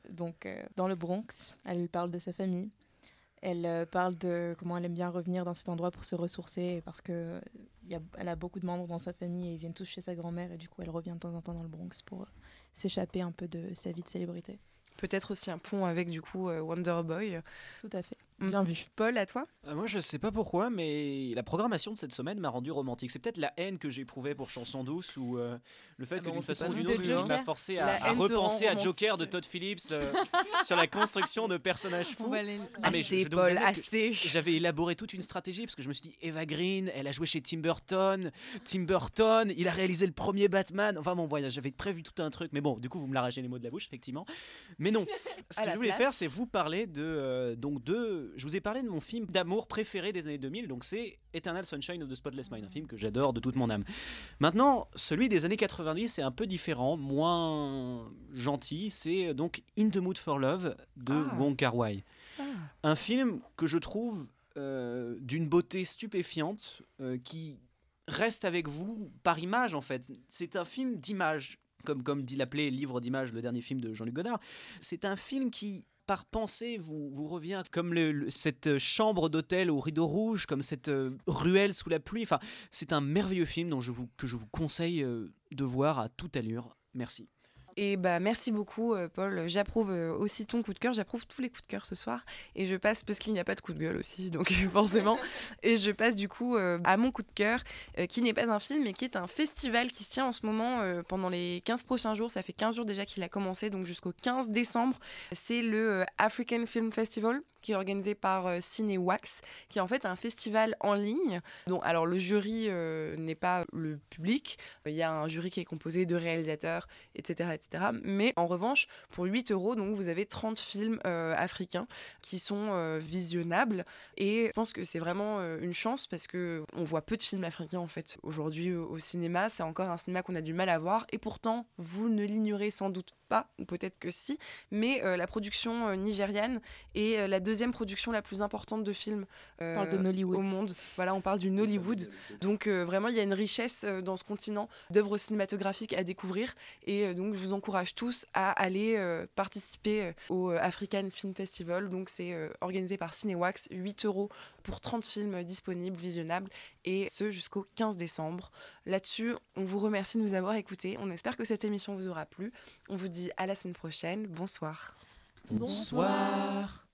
donc euh, dans le Bronx. Elle parle de sa famille. Elle euh, parle de comment elle aime bien revenir dans cet endroit pour se ressourcer parce que y a, elle a beaucoup de membres dans sa famille et ils viennent tous chez sa grand-mère et du coup elle revient de temps en temps dans le Bronx pour euh, s'échapper un peu de sa vie de célébrité. Peut-être aussi un pont avec, du coup, euh, Wonder Boy. Tout à fait. Mm. Bien vu. Paul, à toi? Euh, Moi, je sais pas pourquoi, mais la programmation de cette semaine m'a rendu romantique. C'est peut-être la haine que j'éprouvais pour Chanson douce ou euh, le fait Ah que bon, d'une façon ou d'une autre, il m'a Joker. forcé La à, repenser à. Joker de Todd Phillips euh, sur la construction de personnages fous. Ah, mais je- Assez, je Paul, assez. J'avais élaboré toute une stratégie parce que je me suis dit Eva Green, elle a joué chez Tim Burton, Tim Burton, il a réalisé le premier Batman. Enfin bon, voilà, j'avais prévu tout un truc, mais bon, du coup vous me l'arrachez les mots de la bouche, effectivement. Mais non, ce que je voulais place. faire, c'est vous parler de euh, donc de, je vous ai parlé de mon film d'amour préféré des années 2000, donc c'est Eternal Sunshine of the Spotless Mind, un film que j'adore de toute mon âme. Maintenant, celui des années 90 c'est un peu différent, moins gentil. C'est euh, donc In the Mood for Love de Ah. Wong Kar Wai. Un film que je trouve euh, d'une beauté stupéfiante, euh, qui reste avec vous par image en fait. C'est un film d'image, comme, comme dit l'appelé Livre d'images, le dernier film de Jean-Luc Godard. C'est un film qui, par pensée, vous, revient comme cette chambre d'hôtel au rideau rouge, comme cette euh, ruelle sous la pluie. Enfin, c'est un merveilleux film dont je vous, que je vous conseille euh, de voir à toute allure. Merci. Et bah merci beaucoup euh, Paul, j'approuve euh, aussi ton coup de cœur, j'approuve tous les coups de cœur ce soir. Et je passe parce qu'il n'y a pas de coup de gueule aussi donc forcément. Et je passe du coup euh, à mon coup de cœur qui n'est pas un film mais qui est un festival qui se tient en ce moment pendant les 15 prochains jours, ça fait 15 jours déjà qu'il a commencé donc jusqu'au 15 décembre, c'est le African Film Festival qui est organisé par Cinewax qui est en fait un festival en ligne. Donc alors le jury n'est pas le public, il y a un jury qui est composé de réalisateurs etc mais en revanche, pour 8 euros, donc vous avez 30 films euh, africains qui sont euh, visionnables. Et je pense que c'est vraiment euh, une chance parce que on voit peu de films africains en fait aujourd'hui au cinéma. C'est encore un cinéma qu'on a du mal à voir. Et pourtant, vous ne l'ignorez sans doute pas, ou peut-être que si, mais la production nigériane est la deuxième production la plus importante de films au monde. Voilà, on parle du Nollywood. Donc vraiment, il y a une richesse dans ce continent d'œuvres cinématographiques à découvrir. Et donc, je vous encourage tous à aller euh, participer euh, au euh, African Film Festival. Donc c'est organisé par Cinewax, 8 euros pour 30 films disponibles, visionnables, et ce jusqu'au 15 décembre. Là-dessus, on vous remercie de nous avoir écoutés. On espère que cette émission vous aura plu. On vous dit à la semaine prochaine. Bonsoir. Bonsoir.